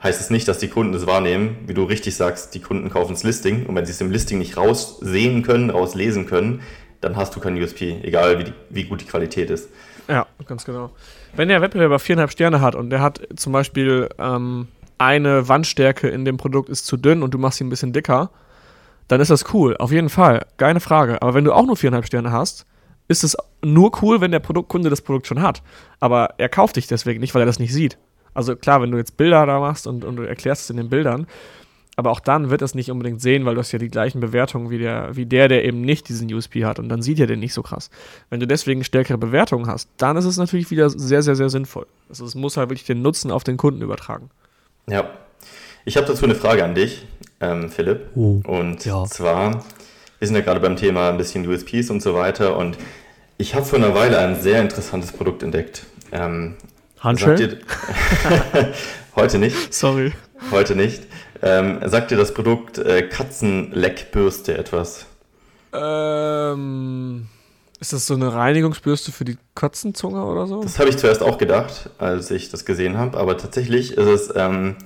heißt es nicht, dass die Kunden es wahrnehmen. Wie du richtig sagst, die Kunden kaufen das Listing. Und wenn sie es im Listing nicht raussehen können, rauslesen können, dann hast du kein USP, egal wie, die, wie gut die Qualität ist. Ja, ganz genau. Wenn der Wettbewerber viereinhalb Sterne hat und der hat zum Beispiel ähm, eine Wandstärke in dem Produkt ist zu dünn und du machst ihn ein bisschen dicker, dann ist das cool, auf jeden Fall, keine Frage. Aber wenn du auch nur viereinhalb Sterne hast, ist es nur cool, wenn der Produktkunde das Produkt schon hat. Aber er kauft dich deswegen nicht, weil er das nicht sieht. Also klar, wenn du jetzt Bilder da machst und, und du erklärst es in den Bildern, aber auch dann wird er es nicht unbedingt sehen, weil du hast ja die gleichen Bewertungen wie der, wie der, der eben nicht diesen USP hat und dann sieht er den nicht so krass. Wenn du deswegen stärkere Bewertungen hast, dann ist es natürlich wieder sehr, sehr, sehr sinnvoll. Also es muss halt wirklich den Nutzen auf den Kunden übertragen. Ja. Ich habe dazu eine Frage an dich, ähm, Philipp. Oh, und ja. zwar, wir sind ja gerade beim Thema ein bisschen USPs und so weiter und ich habe vor einer Weile ein sehr interessantes Produkt entdeckt. Ähm, Handschellen? heute nicht. Sorry. Heute nicht. Ähm, sagt dir das Produkt äh, Katzenleckbürste etwas? Ähm, ist das so eine Reinigungsbürste für die Katzenzunge oder so? Das habe ich zuerst auch gedacht, als ich das gesehen habe, aber tatsächlich ist es ähm,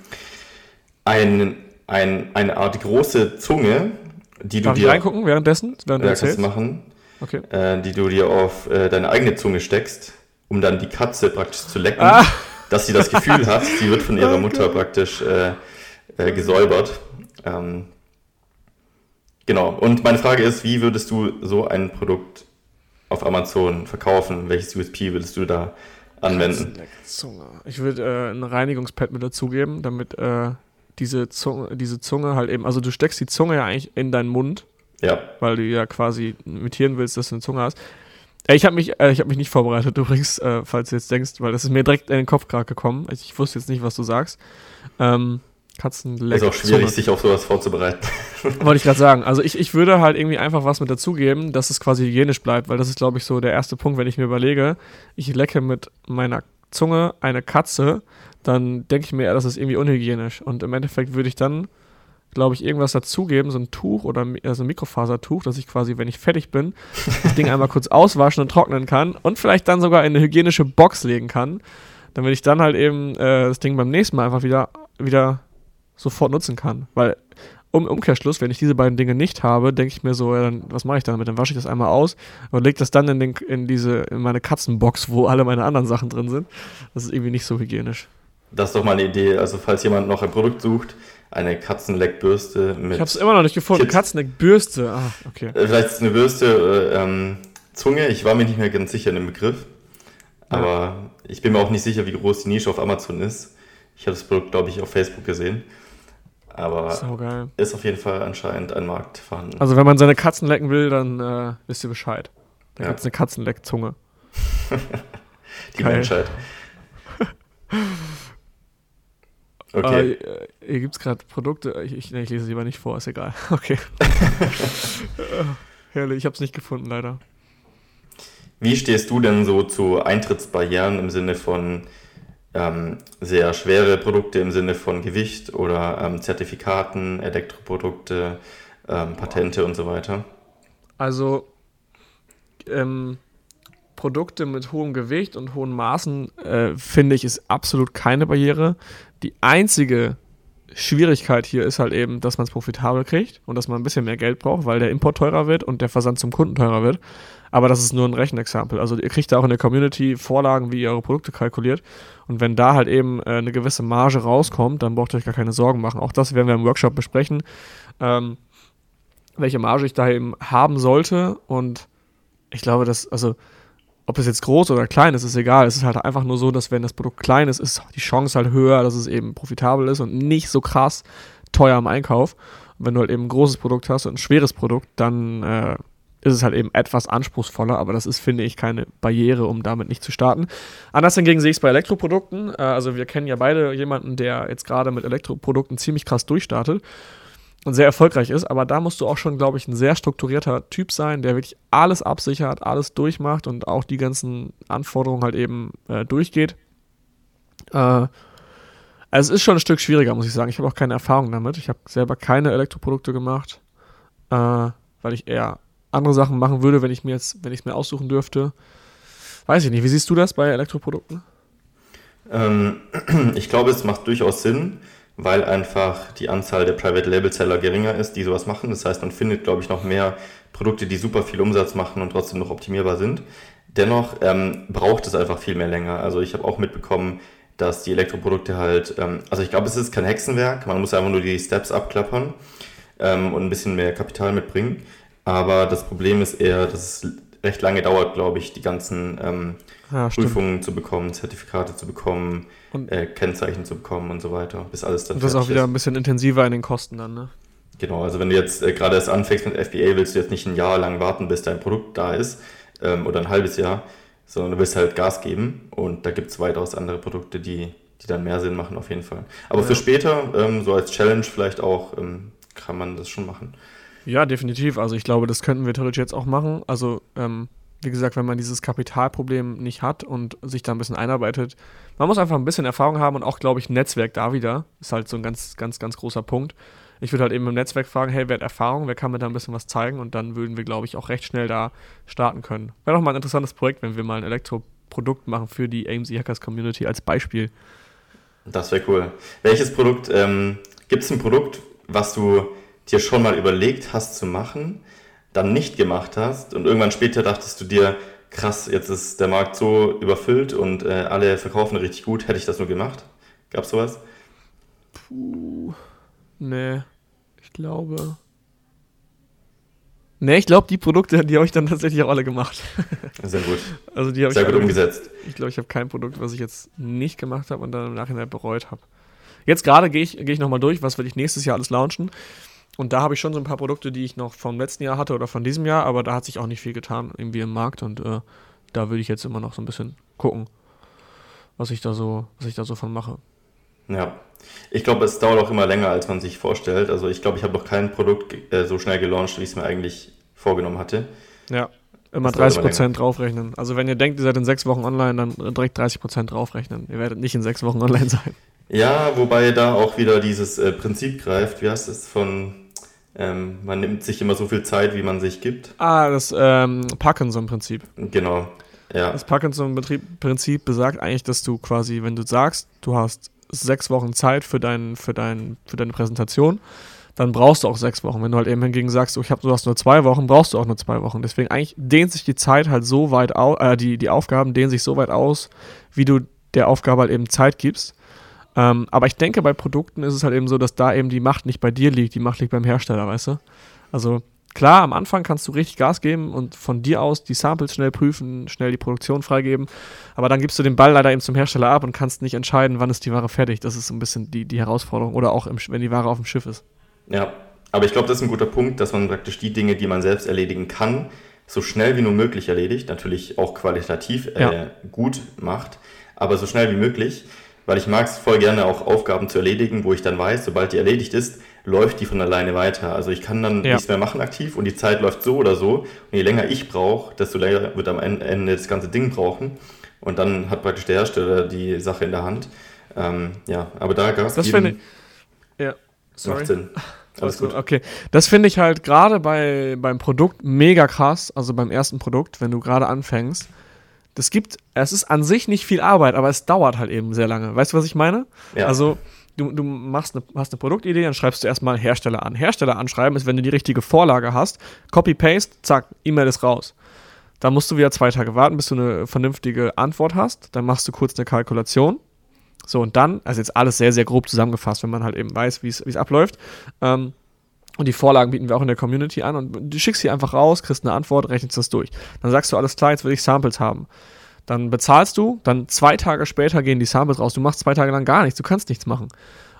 ein, ein, eine Art große Zunge die du Darf dir. ich reingucken währenddessen? Während ja, du kannst machen. Okay. Äh, die du dir auf äh, deine eigene Zunge steckst, um dann die Katze praktisch zu lecken, Ah. dass sie das Gefühl hat, sie wird von ihrer Oh Mutter praktisch äh, äh, gesäubert. Ähm, genau. Und meine Frage ist, wie würdest du so ein Produkt auf Amazon verkaufen? Welches USP würdest du da anwenden? Ich würde äh, ein Reinigungspad mit dazugeben, damit äh, diese, Zunge, diese Zunge halt eben, also du steckst die Zunge ja eigentlich in deinen Mund, Ja, weil du ja quasi imitieren willst, dass du eine Zunge hast. Ich habe mich, äh, ich habe mich nicht vorbereitet übrigens, äh, falls du jetzt denkst, weil das ist mir direkt in den Kopf gerade gekommen. Ich, ich wusste jetzt nicht, was du sagst. Ähm, Katzenleck. ist auch schwierig, Zunge. sich auf sowas vorzubereiten. Wollte ich gerade sagen. Also ich, ich würde halt irgendwie einfach was mit dazugeben, dass es quasi hygienisch bleibt, weil das ist, glaube ich, so der erste Punkt, wenn ich mir überlege, ich lecke mit meiner Zunge eine Katze, dann denke ich mir eher, das ist irgendwie unhygienisch. Und im Endeffekt würde ich dann, glaube ich, irgendwas dazugeben, so ein Tuch oder mi- also ein Mikrofasertuch, dass ich quasi, wenn ich fertig bin, das Ding einmal kurz auswaschen und trocknen kann und vielleicht dann sogar in eine hygienische Box legen kann, damit ich dann halt eben äh, das Ding beim nächsten Mal einfach wieder, wieder sofort nutzen kann. Weil um Umkehrschluss, wenn ich diese beiden Dinge nicht habe, denke ich mir so, ja, dann, was mache ich damit? Dann wasche ich das einmal aus und lege das dann in, den, in diese, in meine Katzenbox, wo alle meine anderen Sachen drin sind. Das ist irgendwie nicht so hygienisch. Das ist doch mal eine Idee. Also, falls jemand noch ein Produkt sucht, eine Katzenleckbürste mit. Ich habe es immer noch nicht gefunden. Katzenleck-Bürste. Ah, okay. Äh, Vielleicht ist es eine Bürste, äh, ähm, Zunge. Ich war mir nicht mehr ganz sicher in dem Begriff. Aber ich bin mir auch nicht sicher, wie groß die Nische auf Amazon ist. Ich habe das Produkt, glaube ich, auf Facebook gesehen. Aber So ist auf jeden Fall anscheinend ein Markt vorhanden. Also wenn man seine Katzen lecken will, dann äh, wisst ihr Bescheid. Da Ja. gibt's eine Katzenleckzunge. die geil. Menschheit. Okay. Äh, hier gibt es gerade Produkte. Ich, ich, ich lese lieber nicht vor, ist egal. Okay. Herrlich, ich habe es nicht gefunden, leider. Wie stehst du denn so zu Eintrittsbarrieren im Sinne von ähm, sehr schwere Produkte, im Sinne von Gewicht oder ähm, Zertifikaten, Elektroprodukte, ähm, Patente und so weiter? Also ähm, Produkte mit hohem Gewicht und hohen Maßen, äh, finde ich, ist absolut keine Barriere. Die einzige Schwierigkeit hier ist halt eben, dass man es profitabel kriegt und dass man ein bisschen mehr Geld braucht, weil der Import teurer wird und der Versand zum Kunden teurer wird. Aber das ist nur ein Rechenexempel. Also ihr kriegt da auch in der Community Vorlagen, wie ihr eure Produkte kalkuliert. Und wenn da halt eben äh, eine gewisse Marge rauskommt, dann braucht ihr euch gar keine Sorgen machen. Auch das werden wir im Workshop besprechen. Ähm, welche Marge ich da eben haben sollte. Und ich glaube, dass, also, ob es jetzt groß oder klein ist, ist egal. Es ist halt einfach nur so, dass wenn das Produkt klein ist, ist die Chance halt höher, dass es eben profitabel ist und nicht so krass teuer im Einkauf. Und wenn du halt eben ein großes Produkt hast und ein schweres Produkt, dann äh, ist es halt eben etwas anspruchsvoller, aber das ist, finde ich, keine Barriere, um damit nicht zu starten. Anders hingegen sehe ich es bei Elektroprodukten. Äh, also wir kennen ja beide jemanden, der jetzt gerade mit Elektroprodukten ziemlich krass durchstartet und sehr erfolgreich ist, aber da musst du auch schon, glaube ich, ein sehr strukturierter Typ sein, der wirklich alles absichert, alles durchmacht und auch die ganzen Anforderungen halt eben äh, durchgeht. Äh, also es ist schon ein Stück schwieriger, muss ich sagen. Ich habe auch keine Erfahrung damit. Ich habe selber keine Elektroprodukte gemacht, äh, weil ich eher andere Sachen machen würde, wenn ich mir jetzt, wenn ich es mir aussuchen dürfte. Weiß ich nicht. Wie siehst du das bei Elektroprodukten? Ähm, ich glaube, es macht durchaus Sinn, weil einfach die Anzahl der Private Label Seller geringer ist, die sowas machen. Das heißt, man findet, glaube ich, noch mehr Produkte, die super viel Umsatz machen und trotzdem noch optimierbar sind. Dennoch ähm, braucht es einfach viel mehr länger. Also ich habe auch mitbekommen, dass die Elektroprodukte halt, ähm, also ich glaube, es ist kein Hexenwerk, man muss einfach nur die Steps abklappern ähm, und ein bisschen mehr Kapital mitbringen. Aber das Problem ist eher, dass es recht lange dauert, glaube ich, die ganzen ähm, Ja, stimmt. Prüfungen zu bekommen, Zertifikate zu bekommen, äh, Kennzeichen zu bekommen und so weiter, bis alles dann Und das ist auch wieder ein bisschen intensiver in den Kosten dann, ne? Genau, also wenn du jetzt äh, gerade erst anfängst mit FBA, willst du jetzt nicht ein Jahr lang warten, bis dein Produkt da ist ähm, oder ein halbes Jahr, sondern du willst halt Gas geben und da gibt es weitaus andere Produkte, die, die dann mehr Sinn machen auf jeden Fall. Aber für Ja. später, ähm, so als Challenge vielleicht auch, ähm, kann man das schon machen. Ja, definitiv. Also ich glaube, das könnten wir theoretisch jetzt auch machen. Also, ähm, wie gesagt, wenn man dieses Kapitalproblem nicht hat und sich da ein bisschen einarbeitet, man muss einfach ein bisschen Erfahrung haben und auch, glaube ich, Netzwerk da wieder. Ist halt so ein ganz, ganz, ganz großer Punkt. Ich würde halt eben im Netzwerk fragen, hey, wer hat Erfahrung, wer kann mir da ein bisschen was zeigen und dann würden wir, glaube ich, auch recht schnell da starten können. Wäre doch mal ein interessantes Projekt, wenn wir mal ein Elektroprodukt machen für die AMC Hackers Community als Beispiel. Das wäre cool. Welches Produkt, ähm, gibt es ein Produkt, was du dir schon mal überlegt hast zu machen, dann nicht gemacht hast und irgendwann später dachtest du dir, krass, jetzt ist der Markt so überfüllt und äh, alle verkaufen richtig gut, hätte ich das nur gemacht? Gab's sowas? Puh, nee, ich glaube. Nee, ich glaube, die Produkte, die habe ich dann tatsächlich auch alle gemacht. Sehr gut. Also die habe Sehr ich gut umgesetzt. Ich glaube, ich habe kein Produkt, was ich jetzt nicht gemacht habe und dann im Nachhinein bereut habe. Jetzt gerade gehe ich, geh ich nochmal durch, was will ich nächstes Jahr alles launchen. Und da habe ich schon so ein paar Produkte, die ich noch vom letzten Jahr hatte oder von diesem Jahr, aber da hat sich auch nicht viel getan irgendwie im Markt und äh, da würde ich jetzt immer noch so ein bisschen gucken, was ich da so, was ich da so von mache. Ja, ich glaube, es dauert auch immer länger, als man sich vorstellt. Also ich glaube, ich habe noch kein Produkt äh, so schnell gelauncht, wie ich es mir eigentlich vorgenommen hatte. Ja, immer 30% draufrechnen. Also wenn ihr denkt, ihr seid in sechs Wochen online, dann direkt 30% draufrechnen. Ihr werdet nicht in sechs Wochen online sein. Ja, wobei da auch wieder dieses äh, Prinzip greift. Wie heißt es von, ähm, man nimmt sich immer so viel Zeit, wie man sich gibt. Ah, das ähm, Parkinson-Prinzip. Genau, ja. Das Parkinson-Prinzip besagt eigentlich, dass du quasi, wenn du sagst, du hast sechs Wochen Zeit für, dein, für, dein, für deine Präsentation, dann brauchst du auch sechs Wochen. Wenn du halt eben hingegen sagst, oh, ich hab, du hast nur zwei Wochen, brauchst du auch nur zwei Wochen. Deswegen eigentlich dehnt sich die Zeit halt so weit aus, äh, die, die Aufgaben dehnen sich so weit aus, wie du der Aufgabe halt eben Zeit gibst. Ähm, aber ich denke, bei Produkten ist es halt eben so, dass da eben die Macht nicht bei dir liegt, die Macht liegt beim Hersteller, weißt du? Also klar, am Anfang kannst du richtig Gas geben und von dir aus die Samples schnell prüfen, schnell die Produktion freigeben, aber dann gibst du den Ball leider eben zum Hersteller ab und kannst nicht entscheiden, wann ist die Ware fertig. Das ist so ein bisschen die, die Herausforderung oder auch, im, wenn die Ware auf dem Schiff ist. Ja, aber ich glaube, das ist ein guter Punkt, dass man praktisch die Dinge, die man selbst erledigen kann, so schnell wie nur möglich erledigt, natürlich auch qualitativ äh, ja. gut macht, aber so schnell wie möglich weil ich mag es voll gerne auch Aufgaben zu erledigen, wo ich dann weiß, sobald die erledigt ist, läuft die von alleine weiter. Also ich kann dann ja. nichts mehr machen aktiv und die Zeit läuft so oder so. Und je länger ich brauche, desto länger wird am Ende das ganze Ding brauchen. Und dann hat praktisch der Hersteller die Sache in der Hand. Ähm, ja, aber da gab es. Das finde ich. Ja, sorry. Macht Sinn. Alles gut. Okay, das finde ich halt gerade bei, beim Produkt mega krass, also beim ersten Produkt, wenn du gerade anfängst das gibt, es ist an sich nicht viel Arbeit, aber es dauert halt eben sehr lange. Weißt du, was ich meine? Ja. Also, du, du machst eine, hast eine Produktidee, dann schreibst du erstmal Hersteller an. Hersteller anschreiben ist, wenn du die richtige Vorlage hast, Copy-Paste, zack, E-Mail ist raus. Dann musst du wieder zwei Tage warten, bis du eine vernünftige Antwort hast. Dann machst du kurz eine Kalkulation. So, und dann, also jetzt alles sehr, sehr grob zusammengefasst, wenn man halt eben weiß, wie es abläuft. Ähm, und die Vorlagen bieten wir auch in der Community an und du schickst sie einfach raus, kriegst eine Antwort, rechnest das durch. Dann sagst du, alles klar, jetzt will ich Samples haben. Dann bezahlst du, dann zwei Tage später gehen die Samples raus. Du machst zwei Tage lang gar nichts, du kannst nichts machen.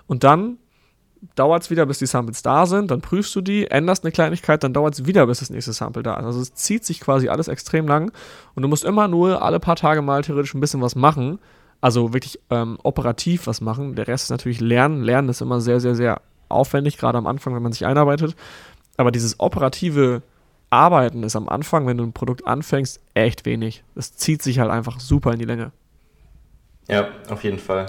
Und dann dauert es wieder, bis die Samples da sind, dann prüfst du die, änderst eine Kleinigkeit, dann dauert es wieder, bis das nächste Sample da ist. Also es zieht sich quasi alles extrem lang und du musst immer nur alle paar Tage mal theoretisch ein bisschen was machen, also wirklich ähm, operativ was machen. Der Rest ist natürlich Lernen. Lernen ist immer sehr, sehr, sehr aufwendig, gerade am Anfang, wenn man sich einarbeitet. Aber dieses operative Arbeiten ist am Anfang, wenn du ein Produkt anfängst, echt wenig. Es zieht sich halt einfach super in die Länge. Ja, auf jeden Fall.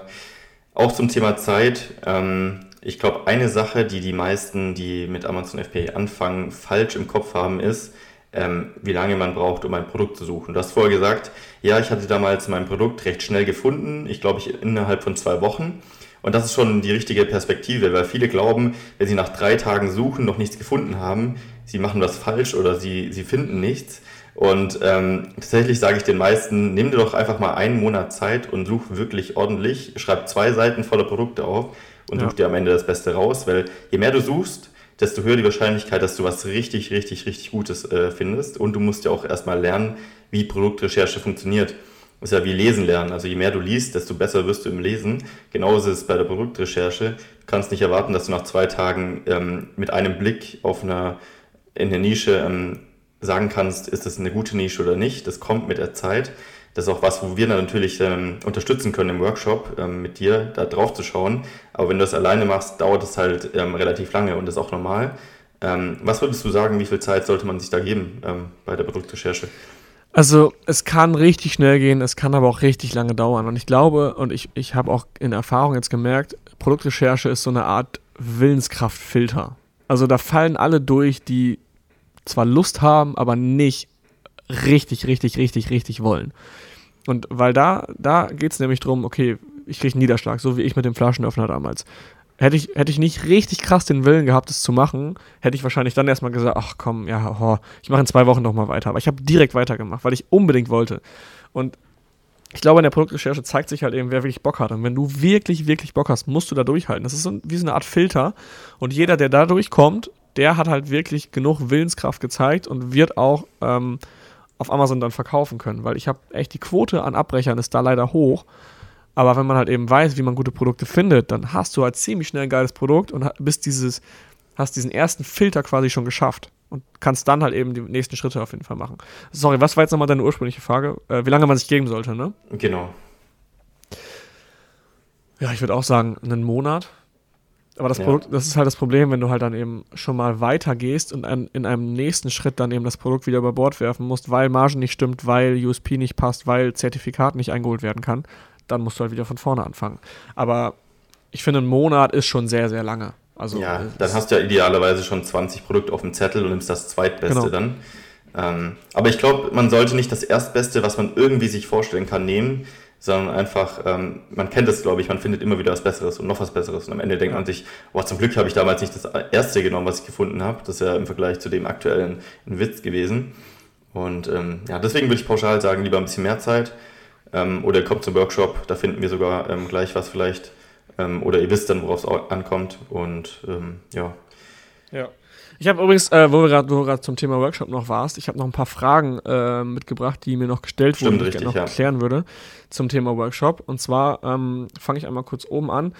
Auch zum Thema Zeit. Ähm, ich glaube, eine Sache, die die meisten, die mit Amazon FBA anfangen, falsch im Kopf haben, ist, ähm, wie lange man braucht, um ein Produkt zu suchen. Du hast vorher gesagt, ja, ich hatte damals mein Produkt recht schnell gefunden. Ich glaube, ich innerhalb von zwei Wochen. Und das ist schon die richtige Perspektive, weil viele glauben, wenn sie nach drei Tagen suchen, noch nichts gefunden haben, sie machen was falsch oder sie, sie finden nichts. Und ähm, tatsächlich sage ich den meisten, nimm dir doch einfach mal einen Monat Zeit und such wirklich ordentlich, schreib zwei Seiten voller Produkte auf und ja. such dir am Ende das Beste raus, weil je mehr du suchst, desto höher die Wahrscheinlichkeit, dass du was richtig, richtig, richtig Gutes äh, findest. Und du musst ja auch erstmal lernen, wie Produktrecherche funktioniert. Ist ja wie Lesen lernen. Also je mehr du liest, desto besser wirst du im Lesen. Genauso ist es bei der Produktrecherche. Du kannst nicht erwarten, dass du nach zwei Tagen ähm, mit einem Blick auf einer, in der Nische ähm, sagen kannst, ist das eine gute Nische oder nicht. Das kommt mit der Zeit. Das ist auch was, wo wir dann natürlich ähm, unterstützen können im Workshop, ähm, mit dir da drauf zu schauen. Aber wenn du das alleine machst, dauert es halt ähm, relativ lange und das ist auch normal. Ähm, was würdest du sagen, wie viel Zeit sollte man sich da geben bei der Produktrecherche? Also es kann richtig schnell gehen, es kann aber auch richtig lange dauern. Und ich glaube, und ich, ich habe auch in Erfahrung jetzt gemerkt, Produktrecherche ist so eine Art Willenskraftfilter. Also da fallen alle durch, die zwar Lust haben, aber nicht richtig, richtig, richtig, richtig wollen. Und weil da, da geht es nämlich darum, okay, ich kriege einen Niederschlag, so wie ich mit dem Flaschenöffner damals. Hätte ich, hätte ich nicht richtig krass den Willen gehabt, es zu machen, hätte ich wahrscheinlich dann erstmal gesagt, ach komm, ja, oh, ich mache in zwei Wochen nochmal weiter. Aber ich habe direkt weitergemacht, weil ich unbedingt wollte. Und ich glaube, in der Produktrecherche zeigt sich halt eben, wer wirklich Bock hat. Und wenn du wirklich, wirklich Bock hast, musst du da durchhalten. Das ist so, wie so eine Art Filter. Und jeder, der da durchkommt, der hat halt wirklich genug Willenskraft gezeigt und wird auch ähm, auf Amazon dann verkaufen können. Weil ich habe echt die Quote an Abbrechern ist da leider hoch. Aber wenn man halt eben weiß, wie man gute Produkte findet, dann hast du halt ziemlich schnell ein geiles Produkt und bist dieses, hast diesen ersten Filter quasi schon geschafft und kannst dann halt eben die nächsten Schritte auf jeden Fall machen. Sorry, was war jetzt nochmal deine ursprüngliche Frage? Äh, wie lange man sich geben sollte, ne? Genau. Ja, ich würde auch sagen, einen Monat. Aber das ja. Produkt, das ist halt das Problem, wenn du halt dann eben schon mal weitergehst und ein, in einem nächsten Schritt dann eben das Produkt wieder über Bord werfen musst, weil Margen nicht stimmt, weil USP nicht passt, weil Zertifikat nicht eingeholt werden kann, dann musst du halt wieder von vorne anfangen. Aber ich finde, ein Monat ist schon sehr, sehr lange. Also, ja, dann hast du ja idealerweise schon 20 Produkte auf dem Zettel und nimmst das zweitbeste genau. dann. Ähm, aber ich glaube, man sollte nicht das erstbeste, was man irgendwie sich vorstellen kann, nehmen, sondern einfach, ähm, man kennt es, glaube ich, man findet immer wieder was Besseres und noch was Besseres. Und am Ende denkt man sich, boah, zum Glück habe ich damals nicht das erste genommen, was ich gefunden habe. Das ist ja im Vergleich zu dem aktuellen ein Witz gewesen. Und ähm, ja, deswegen würde ich pauschal sagen, lieber ein bisschen mehr Zeit. Ähm, oder kommt zum Workshop, da finden wir sogar ähm, gleich was vielleicht ähm, oder ihr wisst dann, worauf es ankommt. Und ähm, ja. Ja. Ich habe übrigens, äh, wo, wir gerade zum Thema Workshop noch warst, ich habe noch ein paar Fragen äh, mitgebracht, die mir noch gestellt Stimmt, wurden, die ich gerne noch ja. erklären würde zum Thema Workshop. Und zwar ähm, fange ich einmal kurz oben an.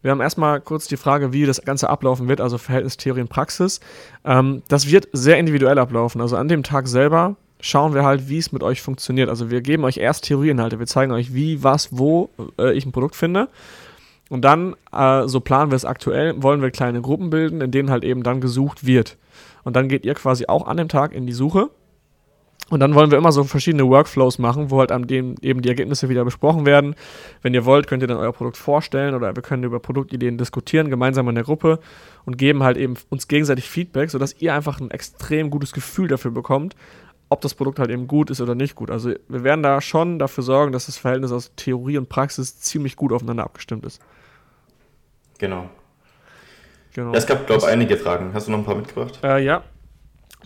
Wir haben erstmal kurz die Frage, wie das Ganze ablaufen wird, also Verhältnis Theorie und Praxis. Ähm, das wird sehr individuell ablaufen. Also an dem Tag selber schauen wir halt, wie es mit euch funktioniert. Also wir geben euch erst Theorieinhalte, wir zeigen euch, wie, was, wo äh, ich ein Produkt finde. Und dann, äh, so planen wir es aktuell, wollen wir kleine Gruppen bilden, in denen halt eben dann gesucht wird. Und dann geht ihr quasi auch an dem Tag in die Suche. Und dann wollen wir immer so verschiedene Workflows machen, wo halt an dem eben die Ergebnisse wieder besprochen werden. Wenn ihr wollt, könnt ihr dann euer Produkt vorstellen oder wir können über Produktideen diskutieren, gemeinsam in der Gruppe und geben halt eben uns gegenseitig Feedback, sodass ihr einfach ein extrem gutes Gefühl dafür bekommt, ob das Produkt halt eben gut ist oder nicht gut. Also wir werden da schon dafür sorgen, dass das Verhältnis aus Theorie und Praxis ziemlich gut aufeinander abgestimmt ist. Genau. genau. Es gab, glaube ich, einige Fragen. Hast du noch ein paar mitgebracht? Äh, ja.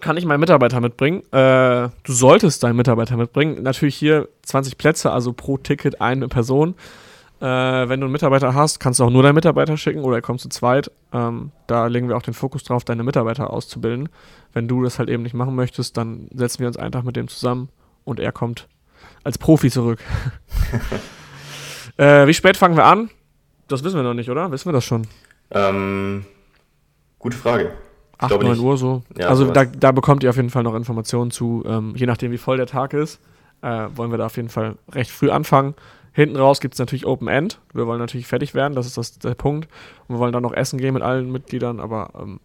Kann ich meinen Mitarbeiter mitbringen? Äh, du solltest deinen Mitarbeiter mitbringen. Natürlich hier 20 Plätze, also pro Ticket eine Person. Äh, wenn du einen Mitarbeiter hast, kannst du auch nur deinen Mitarbeiter schicken oder er kommt zu zweit. Ähm, da legen wir auch den Fokus drauf, deine Mitarbeiter auszubilden. Wenn du das halt eben nicht machen möchtest, dann setzen wir uns einen Tag mit dem zusammen und er kommt als Profi zurück. äh, wie spät fangen wir an? Das wissen wir noch nicht, oder? Wissen wir das schon? Ähm, gute Frage. 8, 9 nicht. Uhr so. Ja, also da, da, bekommt ihr auf jeden Fall noch Informationen zu, ähm, je nachdem wie voll der Tag ist, äh, wollen wir da auf jeden Fall recht früh anfangen. Hinten raus gibt es natürlich Open End. Wir wollen natürlich fertig werden, das ist das, der Punkt. Und wir wollen dann noch essen gehen mit allen Mitgliedern, aber ähm,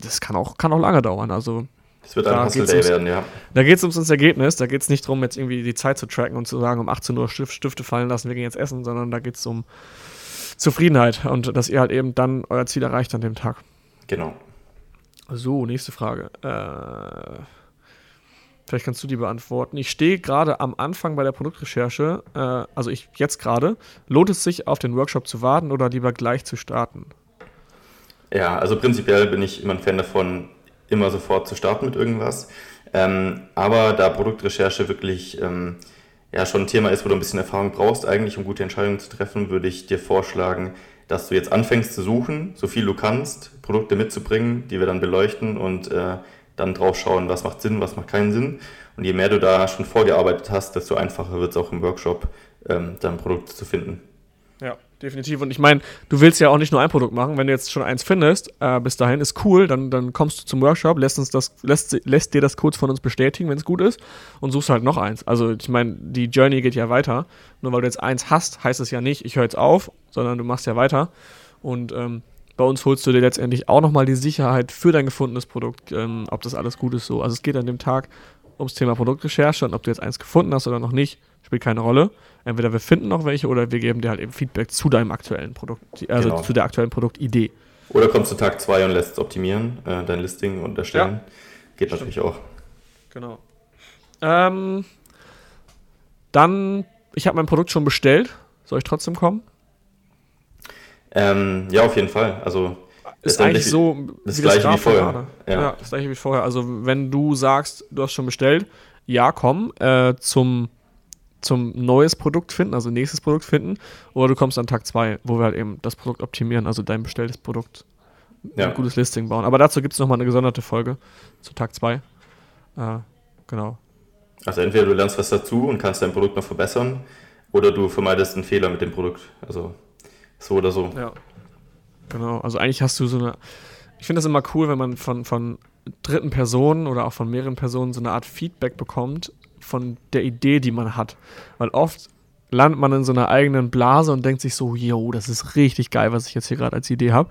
das kann auch, kann auch lange dauern. Also das wird ein Hustle Day werden, ja. Da geht es ums, ums Ergebnis. Da geht es nicht darum, jetzt irgendwie die Zeit zu tracken und zu sagen, um 18 Uhr Stifte fallen lassen, wir gehen jetzt essen, sondern da geht es um Zufriedenheit und dass ihr halt eben dann euer Ziel erreicht an dem Tag. Genau. So, nächste Frage. Äh, vielleicht kannst du die beantworten. Ich stehe gerade am Anfang bei der Produktrecherche, äh, also ich jetzt gerade. Lohnt es sich, auf den Workshop zu warten oder lieber gleich zu starten? Ja, also prinzipiell bin ich immer ein Fan davon, immer sofort zu starten mit irgendwas. Ähm, aber da Produktrecherche wirklich ähm, ja schon ein Thema ist, wo du ein bisschen Erfahrung brauchst, eigentlich um gute Entscheidungen zu treffen, würde ich dir vorschlagen, dass du jetzt anfängst zu suchen, so viel du kannst, Produkte mitzubringen, die wir dann beleuchten und äh, dann drauf schauen, was macht Sinn, was macht keinen Sinn. Und je mehr du da schon vorgearbeitet hast, desto einfacher wird es auch im Workshop, ähm, dann Produkte zu finden. Ja, definitiv. Und ich meine, du willst ja auch nicht nur ein Produkt machen. Wenn du jetzt schon eins findest, äh, bis dahin ist cool, dann, dann kommst du zum Workshop, lässt, uns das, lässt, lässt dir das kurz von uns bestätigen, wenn es gut ist, und suchst halt noch eins. Also ich meine, die Journey geht ja weiter. Nur weil du jetzt eins hast, heißt es ja nicht, ich höre jetzt auf, sondern du machst ja weiter. Und ähm, bei uns holst du dir letztendlich auch nochmal die Sicherheit für dein gefundenes Produkt, ähm, ob das alles gut ist so. Also es geht an dem Tag ums Thema Produktrecherche und ob du jetzt eins gefunden hast oder noch nicht, spielt keine Rolle. Entweder wir finden noch welche oder wir geben dir halt eben Feedback zu deinem aktuellen Produkt, also genau. zu der aktuellen Produktidee. Oder kommst du Tag 2 und lässt es optimieren, äh, dein Listing und erstellen. Ja. Geht Stimmt. natürlich auch. Genau. Ähm, dann, ich habe mein Produkt schon bestellt. Soll ich trotzdem kommen? Ähm, ja, auf jeden Fall. Also ist eigentlich so das gleiche wie vorher. Ja. ja. das gleiche wie vorher. Also wenn du sagst, du hast schon bestellt, ja, komm, äh, zum, zum neues Produkt finden, also nächstes Produkt finden, oder du kommst an Tag 2, wo wir halt eben das Produkt optimieren, also dein bestelltes Produkt, ja. ein gutes Listing bauen. Aber dazu gibt es nochmal eine gesonderte Folge zu Tag 2. Äh, genau. Also entweder du lernst was dazu und kannst dein Produkt noch verbessern, oder du vermeidest einen Fehler mit dem Produkt. Also so oder so. Ja. Genau, also eigentlich hast du so eine. Ich finde das immer cool, wenn man von, von dritten Personen oder auch von mehreren Personen so eine Art Feedback bekommt von der Idee, die man hat. Weil oft landet man in so einer eigenen Blase und denkt sich so, yo, das ist richtig geil, was ich jetzt hier gerade als Idee habe.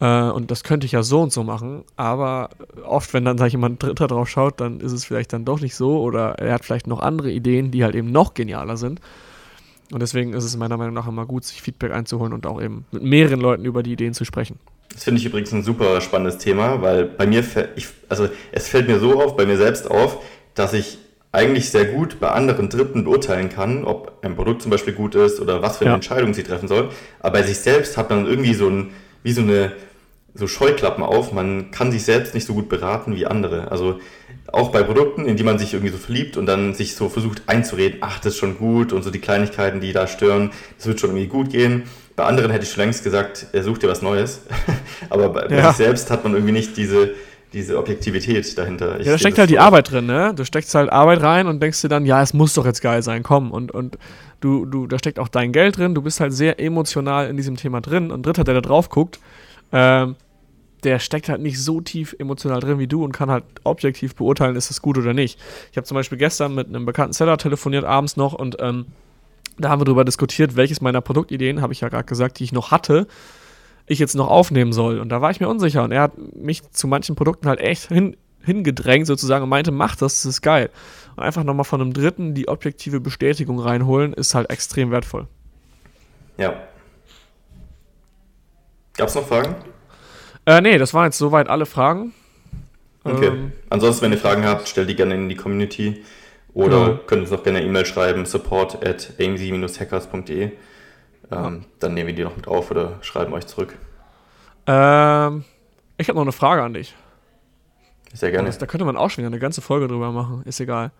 Äh, und das könnte ich ja so und so machen. Aber oft, wenn dann, sag ich mal, ein Dritter drauf schaut, dann ist es vielleicht dann doch nicht so. Oder er hat vielleicht noch andere Ideen, die halt eben noch genialer sind. Und deswegen ist es meiner Meinung nach immer gut, sich Feedback einzuholen und auch eben mit mehreren Leuten über die Ideen zu sprechen. Das finde ich übrigens ein super spannendes Thema, weil bei mir, ich, also es fällt mir so auf, bei mir selbst auf, dass ich eigentlich sehr gut bei anderen Dritten beurteilen kann, ob ein Produkt zum Beispiel gut ist oder was für eine ja. Entscheidung sie treffen soll. Aber bei sich selbst hat man irgendwie so ein, wie so eine, so Scheuklappen auf. Man kann sich selbst nicht so gut beraten wie andere. Also auch bei Produkten, in die man sich irgendwie so verliebt und dann sich so versucht einzureden, ach, das ist schon gut und so die Kleinigkeiten, die da stören, das wird schon irgendwie gut gehen. Bei anderen hätte ich schon längst gesagt, er sucht dir was Neues. Aber bei, ja. sich selbst hat man irgendwie nicht diese, diese Objektivität dahinter. Ich ja, da steckt halt die Arbeit drin, ne? Du steckst halt Arbeit rein und denkst dir dann, ja, es muss doch jetzt geil sein, komm. Und, und du, du, da steckt auch dein Geld drin, du bist halt sehr emotional in diesem Thema drin. Und Dritter, der da drauf guckt, ähm, der steckt halt nicht so tief emotional drin wie du und kann halt objektiv beurteilen, ist es gut oder nicht. Ich habe zum Beispiel gestern mit einem bekannten Seller telefoniert, abends noch, und ähm, da haben wir darüber diskutiert, welches meiner Produktideen, habe ich ja gerade gesagt, die ich noch hatte, ich jetzt noch aufnehmen soll. Und da war ich mir unsicher. Und er hat mich zu manchen Produkten halt echt hin, hingedrängt sozusagen und meinte, mach das, das ist geil. Und einfach nochmal von einem Dritten die objektive Bestätigung reinholen, ist halt extrem wertvoll. Ja. Gab es noch Fragen? Äh, nee, das waren jetzt soweit alle Fragen. Okay. Ähm, Ansonsten, wenn ihr Fragen habt, stellt die gerne in die Community oder genau. könnt uns auch gerne eine E-Mail schreiben, support at amc-hackers.de. Ähm. Dann nehmen wir die noch mit auf oder schreiben euch zurück. Ähm, ich habe noch eine Frage an dich. Sehr gerne. Das, da könnte man auch schon wieder eine ganze Folge drüber machen, ist egal.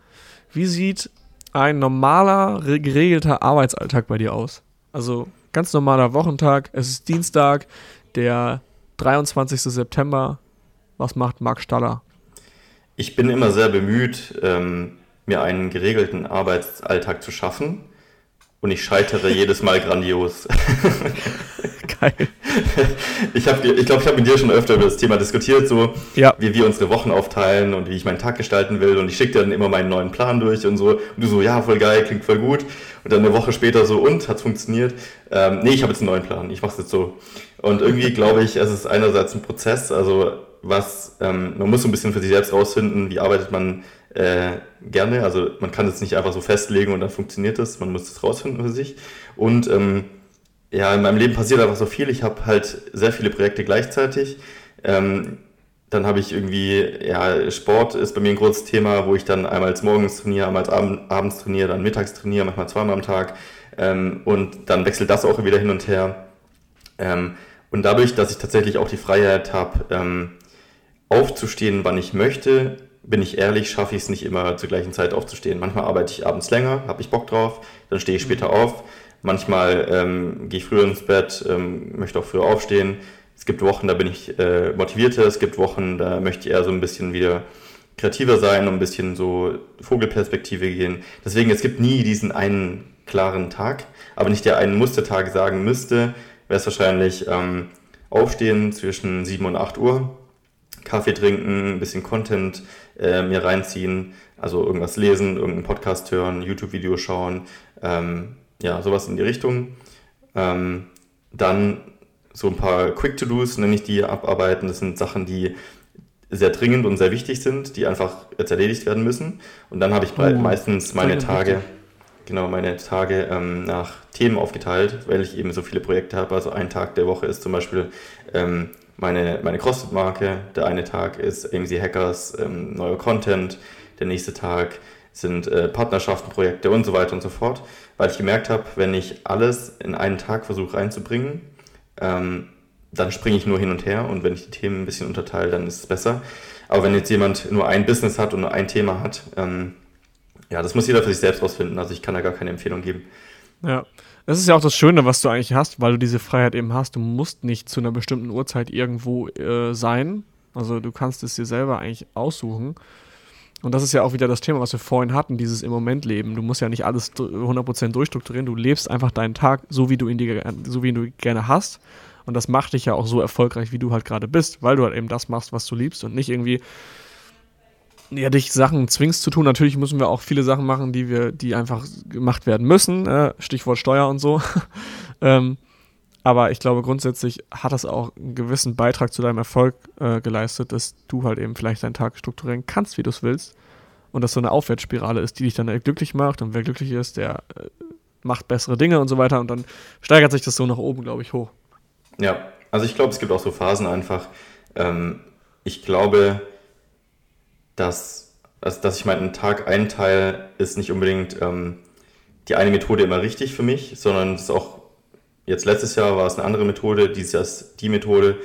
Wie sieht ein normaler, geregelter Arbeitsalltag bei dir aus? Also ganz normaler Wochentag, es ist Dienstag, der 23. September. Was macht Marc Staller? Ich bin immer sehr bemüht, ähm, mir einen geregelten Arbeitsalltag zu schaffen. Und ich scheitere jedes Mal grandios. Geil. Ich glaube, ich, glaub, ich habe mit dir schon öfter über das Thema diskutiert, so ja. wie wir unsere Wochen aufteilen und wie ich meinen Tag gestalten will. Und ich schicke dir dann immer meinen neuen Plan durch und so. Und du so, ja, voll geil, klingt voll gut. Und dann eine Woche später so, und, hat es funktioniert? Ähm, nee, ich habe jetzt einen neuen Plan, ich mache es jetzt so. Und irgendwie glaube ich, es ist einerseits ein Prozess, also was, ähm, man muss so ein bisschen für sich selbst rausfinden, wie arbeitet man äh, gerne. Also man kann es nicht einfach so festlegen und dann funktioniert es, man muss es rausfinden für sich. Und ähm, ja, in meinem Leben passiert einfach so viel. Ich habe halt sehr viele Projekte gleichzeitig. Ähm, dann habe ich irgendwie, ja, Sport ist bei mir ein großes Thema, wo ich dann einmal morgens trainiere, einmal abend, abends trainiere, dann mittags trainiere, manchmal zweimal am Tag. Ähm, und dann wechselt das auch wieder hin und her. Ähm, und dadurch, dass ich tatsächlich auch die Freiheit habe, ähm, aufzustehen, wann ich möchte, bin ich ehrlich, schaffe ich es nicht immer zur gleichen Zeit aufzustehen. Manchmal arbeite ich abends länger, habe ich Bock drauf, dann stehe ich später auf. Manchmal ähm, gehe ich früher ins Bett, ähm, möchte auch früher aufstehen. Es gibt Wochen, da bin ich äh, motivierter, es gibt Wochen, da möchte ich eher so ein bisschen wieder kreativer sein und ein bisschen so Vogelperspektive gehen. Deswegen, es gibt nie diesen einen klaren Tag. Aber wenn ich dir einen Mustertag sagen müsste, wäre es wahrscheinlich ähm, aufstehen zwischen 7 und 8 Uhr, Kaffee trinken, ein bisschen Content äh, mir reinziehen, also irgendwas lesen, irgendeinen Podcast hören, YouTube-Video schauen, ähm, ja, sowas in die Richtung. Ähm, dann so ein paar Quick-To-Dos, nenne ich die, abarbeiten. Das sind Sachen, die sehr dringend und sehr wichtig sind, die einfach jetzt erledigt werden müssen. Und dann habe ich oh, meistens meine Tage. Wichtig genau meine Tage ähm, nach Themen aufgeteilt, weil ich eben so viele Projekte habe. Also ein Tag der Woche ist zum Beispiel ähm, meine, meine CrossFit-Marke, der eine Tag ist AMC Hackers, ähm, neuer Content, der nächste Tag sind äh, Partnerschaften, Projekte und so weiter und so fort, weil ich gemerkt habe, wenn ich alles in einen Tag versuche reinzubringen, ähm, dann springe ich nur hin und her und wenn ich die Themen ein bisschen unterteile, dann ist es besser. Aber wenn jetzt jemand nur ein Business hat und nur ein Thema hat, ähm, ja, das muss jeder für sich selbst rausfinden. Also ich kann da gar keine Empfehlung geben. Ja, das ist ja auch das Schöne, was du eigentlich hast, weil du diese Freiheit eben hast. Du musst nicht zu einer bestimmten Uhrzeit irgendwo äh, sein. Also du kannst es dir selber eigentlich aussuchen. Und das ist ja auch wieder das Thema, was wir vorhin hatten, dieses im Moment leben. Du musst ja nicht alles 100% durchstrukturieren, du lebst einfach deinen Tag so, wie du ihn dir, so wie du gerne hast. Und das macht dich ja auch so erfolgreich, wie du halt gerade bist, weil du halt eben das machst, was du liebst und nicht irgendwie ja, dich Sachen zwingst zu tun. Natürlich müssen wir auch viele Sachen machen, die wir, die einfach gemacht werden müssen. Äh, Stichwort Steuer und so. ähm, aber ich glaube, grundsätzlich hat das auch einen gewissen Beitrag zu deinem Erfolg äh, geleistet, dass du halt eben vielleicht deinen Tag strukturieren kannst, wie du es willst. Und dass so eine Aufwärtsspirale ist, die dich dann glücklich macht. Und wer glücklich ist, der äh, macht bessere Dinge und so weiter. Und dann steigert sich das so nach oben, glaube ich, hoch. Ja, also ich glaube, es gibt auch so Phasen einfach. Ähm, ich glaube, dass, also, dass ich meinen Tag einteile, ist nicht unbedingt ähm, die eine Methode immer richtig für mich, sondern es ist auch Jetzt letztes Jahr war es eine andere Methode, dieses Jahr ist die Methode.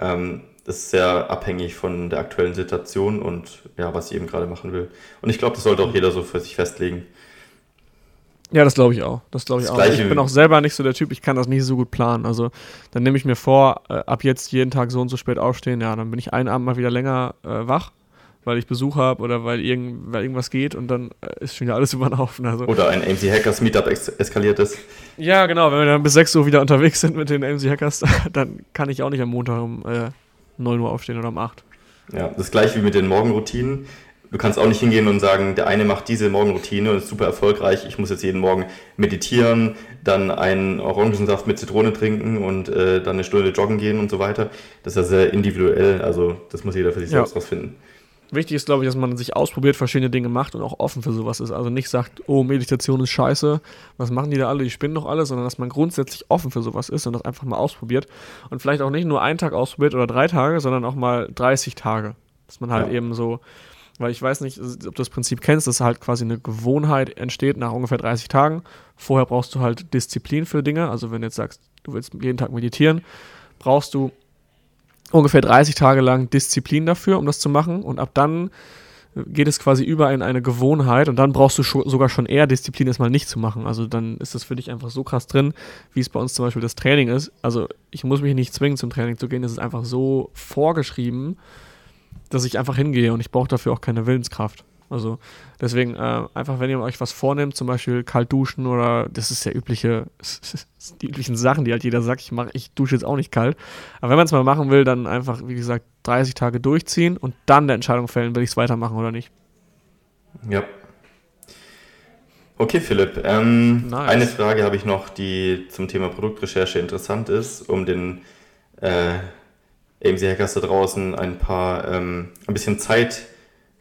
Ähm, das ist sehr abhängig von der aktuellen Situation und ja, was ich eben gerade machen will. Und ich glaube, das sollte auch jeder so für sich festlegen. Ja, das glaube ich auch. Das glaube ich das auch. Ich bin auch selber nicht so der Typ, ich kann das nicht so gut planen. Also dann nehme ich mir vor, äh, ab jetzt jeden Tag so und so spät aufstehen, ja, dann bin ich einen Abend mal wieder länger äh, wach weil ich Besuch habe oder weil, irgend, weil irgendwas geht und dann äh, ist schon wieder alles über den Haufen. Also. Oder ein AMC Hackers Meetup es eskaliert ist. Ja, genau. Wenn wir dann bis 6 Uhr wieder unterwegs sind mit den AMC Hackers, dann kann ich auch nicht am Montag um äh, 9 Uhr aufstehen oder um 8. Ja, das gleiche wie mit den Morgenroutinen. Du kannst auch nicht hingehen und sagen, der eine macht diese Morgenroutine und ist super erfolgreich. Ich muss jetzt jeden Morgen meditieren, dann einen Orangensaft mit Zitrone trinken und äh, dann eine Stunde joggen gehen und so weiter. Das ist ja sehr individuell. Also das muss jeder für sich ja. selbst rausfinden. Wichtig ist, glaube ich, dass man sich ausprobiert, verschiedene Dinge macht und auch offen für sowas ist. Also nicht sagt, oh, Meditation ist scheiße, was machen die da alle, die spinnen doch alle, sondern dass man grundsätzlich offen für sowas ist und das einfach mal ausprobiert. Und vielleicht auch nicht nur einen Tag ausprobiert oder drei Tage, sondern auch mal 30 Tage. Dass man halt ja. eben so, weil ich weiß nicht, ob du das Prinzip kennst, dass halt quasi eine Gewohnheit entsteht nach ungefähr 30 Tagen. Vorher brauchst du halt Disziplin für Dinge. Also wenn du jetzt sagst, du willst jeden Tag meditieren, brauchst du ungefähr 30 Tage lang Disziplin dafür, um das zu machen. Und ab dann geht es quasi über in eine Gewohnheit und dann brauchst du sogar schon eher Disziplin, es mal nicht zu machen. Also dann ist das für dich einfach so krass drin, wie es bei uns zum Beispiel das Training ist. Also ich muss mich nicht zwingen, zum Training zu gehen. Es ist einfach so vorgeschrieben, dass ich einfach hingehe und ich brauche dafür auch keine Willenskraft. Also deswegen äh, einfach, wenn ihr euch was vornehmt, zum Beispiel kalt duschen oder das ist ja übliche, die üblichen Sachen, die halt jeder sagt, ich mache, ich dusche jetzt auch nicht kalt. Aber wenn man es mal machen will, dann einfach, wie gesagt, 30 Tage durchziehen und dann der Entscheidung fällen, will ich es weitermachen oder nicht. Ja. Okay, Philipp. Ähm, nice. Eine Frage habe ich noch, die zum Thema Produktrecherche interessant ist, um den äh, AMC Hackers da draußen ein paar, ähm, ein bisschen Zeit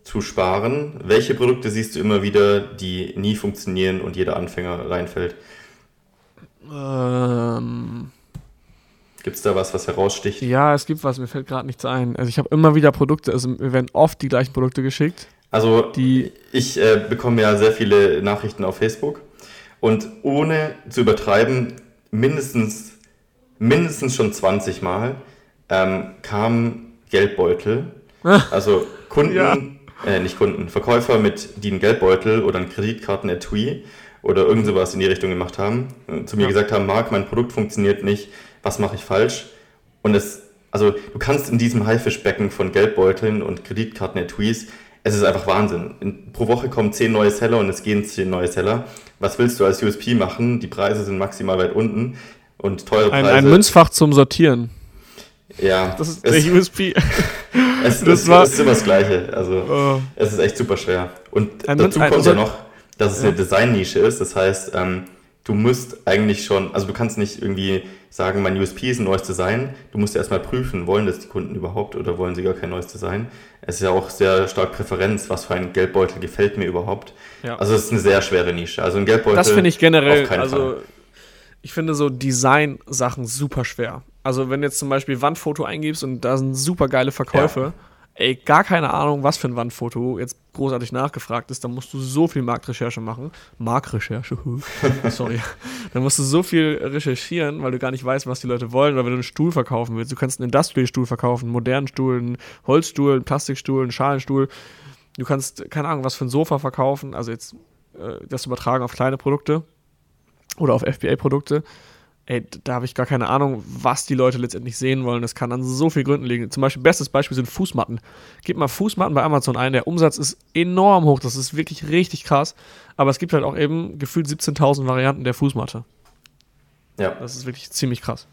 zu sparen. Welche Produkte siehst du immer wieder, die nie funktionieren und jeder Anfänger reinfällt? Ähm. Gibt es da was, was heraussticht? Ja, es gibt was, mir fällt gerade nichts ein. Also ich habe immer wieder Produkte, also mir werden oft die gleichen Produkte geschickt. Also die ich äh, bekomme ja sehr viele Nachrichten auf Facebook und ohne zu übertreiben, mindestens, mindestens schon 20 Mal ähm, kamen Geldbeutel. Also Kunden ja äh, nicht Kunden, Verkäufer mit, die einen Geldbeutel oder einen Kreditkarten-Etui oder irgend sowas in die Richtung gemacht haben, äh, zu mir ja. gesagt haben, Marc, mein Produkt funktioniert nicht, was mache ich falsch? Und es, also du kannst in diesem Haifischbecken von Geldbeuteln und Kreditkarten-Etuis, es ist einfach Wahnsinn. In, pro Woche kommen zehn neue Seller und es gehen zehn neue Seller. Was willst du als USP machen? Die Preise sind maximal weit unten und teure Preise. Ein, ein Münzfach zum Sortieren. Ja. Das ist der USP. es, das, es, war, es ist immer das Gleiche. Also, oh. es ist echt super schwer. Und ein, dazu kommt ja noch, dass es ja. eine Designnische ist. Das heißt, ähm, du musst eigentlich schon, also du kannst nicht irgendwie sagen, mein USP ist ein neues Design. Du musst erstmal prüfen, wollen das die Kunden überhaupt oder wollen sie gar kein neues Design. Es ist ja auch sehr stark Präferenz, was für ein Geldbeutel gefällt mir überhaupt. Ja. Also es ist eine sehr schwere Nische. Also ein Geldbeutel. Das finde ich generell, also Fall. ich finde so Design-Sachen super schwer. Also wenn du jetzt zum Beispiel Wandfoto eingibst und da sind super geile Verkäufe, ja. ey, gar keine Ahnung, was für ein Wandfoto jetzt großartig nachgefragt ist, dann musst du so viel Marktrecherche machen. Marktrecherche, sorry. dann musst du so viel recherchieren, weil du gar nicht weißt, was die Leute wollen. Oder wenn du einen Stuhl verkaufen willst, du kannst einen Industrial-Stuhl verkaufen, einen modernen Stuhl, einen Holzstuhl, einen Plastikstuhl, einen Schalenstuhl. Du kannst, keine Ahnung, was für ein Sofa verkaufen, also jetzt äh, das übertragen auf kleine Produkte oder auf FBA-Produkte ey, da habe ich gar keine Ahnung, was die Leute letztendlich sehen wollen. Das kann an so vielen Gründen liegen. Zum Beispiel, bestes Beispiel sind Fußmatten. Gib mal Fußmatten bei Amazon ein. Der Umsatz ist enorm hoch. Das ist wirklich richtig krass. Aber es gibt halt auch eben gefühlt 17.000 Varianten der Fußmatte. Ja. Das ist wirklich ziemlich krass.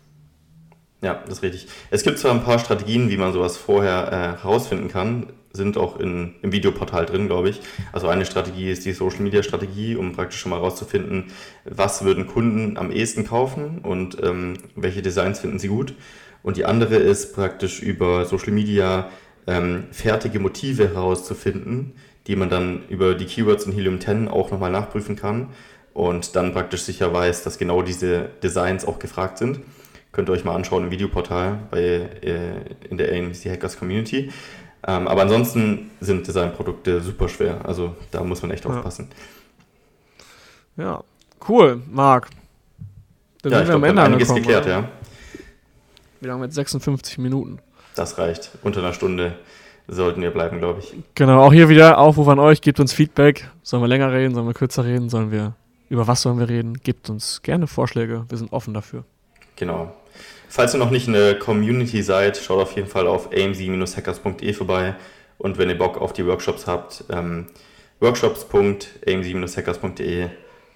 Ja, das ist richtig. Es gibt zwar ein paar Strategien, wie man sowas vorher äh, herausfinden kann sind auch in, im Videoportal drin, glaube ich. Also eine Strategie ist die Social Media Strategie, um praktisch schon mal herauszufinden, was würden Kunden am ehesten kaufen und ähm, welche Designs finden sie gut. Und die andere ist praktisch über Social Media ähm, fertige Motive herauszufinden, die man dann über die Keywords in Helium 10 auch nochmal nachprüfen kann und dann praktisch sicher weiß, dass genau diese Designs auch gefragt sind. Könnt ihr euch mal anschauen im Videoportal bei, äh, in der AMC Hackers Community. Ähm, aber ansonsten sind Designprodukte super schwer. Also da muss man echt ja. aufpassen. Ja, cool, Marc. Dann ja, sind wir glaub, am Ende einiges geklärt, oder? ja. Wir haben jetzt 56 Minuten. Das reicht. Unter einer Stunde sollten wir bleiben, glaube ich. Genau, auch hier wieder Aufruf an euch, gebt uns Feedback. Sollen wir länger reden, sollen wir kürzer reden, sollen wir über was sollen wir reden? Gebt uns gerne Vorschläge, wir sind offen dafür. Genau. Falls ihr noch nicht in der Community seid, schaut auf jeden Fall auf amc-hackers.de vorbei und wenn ihr Bock auf die Workshops habt, ähm, workshops.amc-hackers.de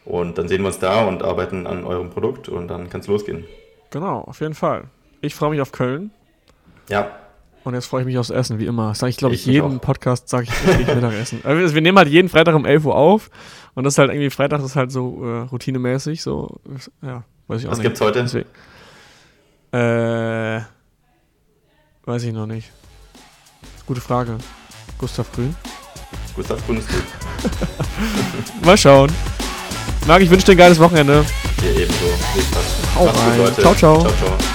und dann sehen wir uns da und arbeiten an eurem Produkt und dann kann es losgehen. Genau, auf jeden Fall. Ich freue mich auf Köln. Ja. Und jetzt freue ich mich aufs Essen, wie immer. Das sage ich, glaube ich, ich, jeden Podcast sage ich, ich Mittagessen. Also wir nehmen halt jeden Freitag um 11 Uhr auf und das ist halt irgendwie, Freitag ist halt so äh, routinemäßig, so, ja, weiß ich auch Was nicht. Was gibt's heute? Deswegen. Äh, weiß ich noch nicht. Gute Frage. Gustav Grün? Gustav Grün ist gut. Mal schauen. Marc, ich wünsche dir ein geiles Wochenende. Dir ebenso. Viel Spaß. Hau rein. Ciao, ciao. ciao, ciao.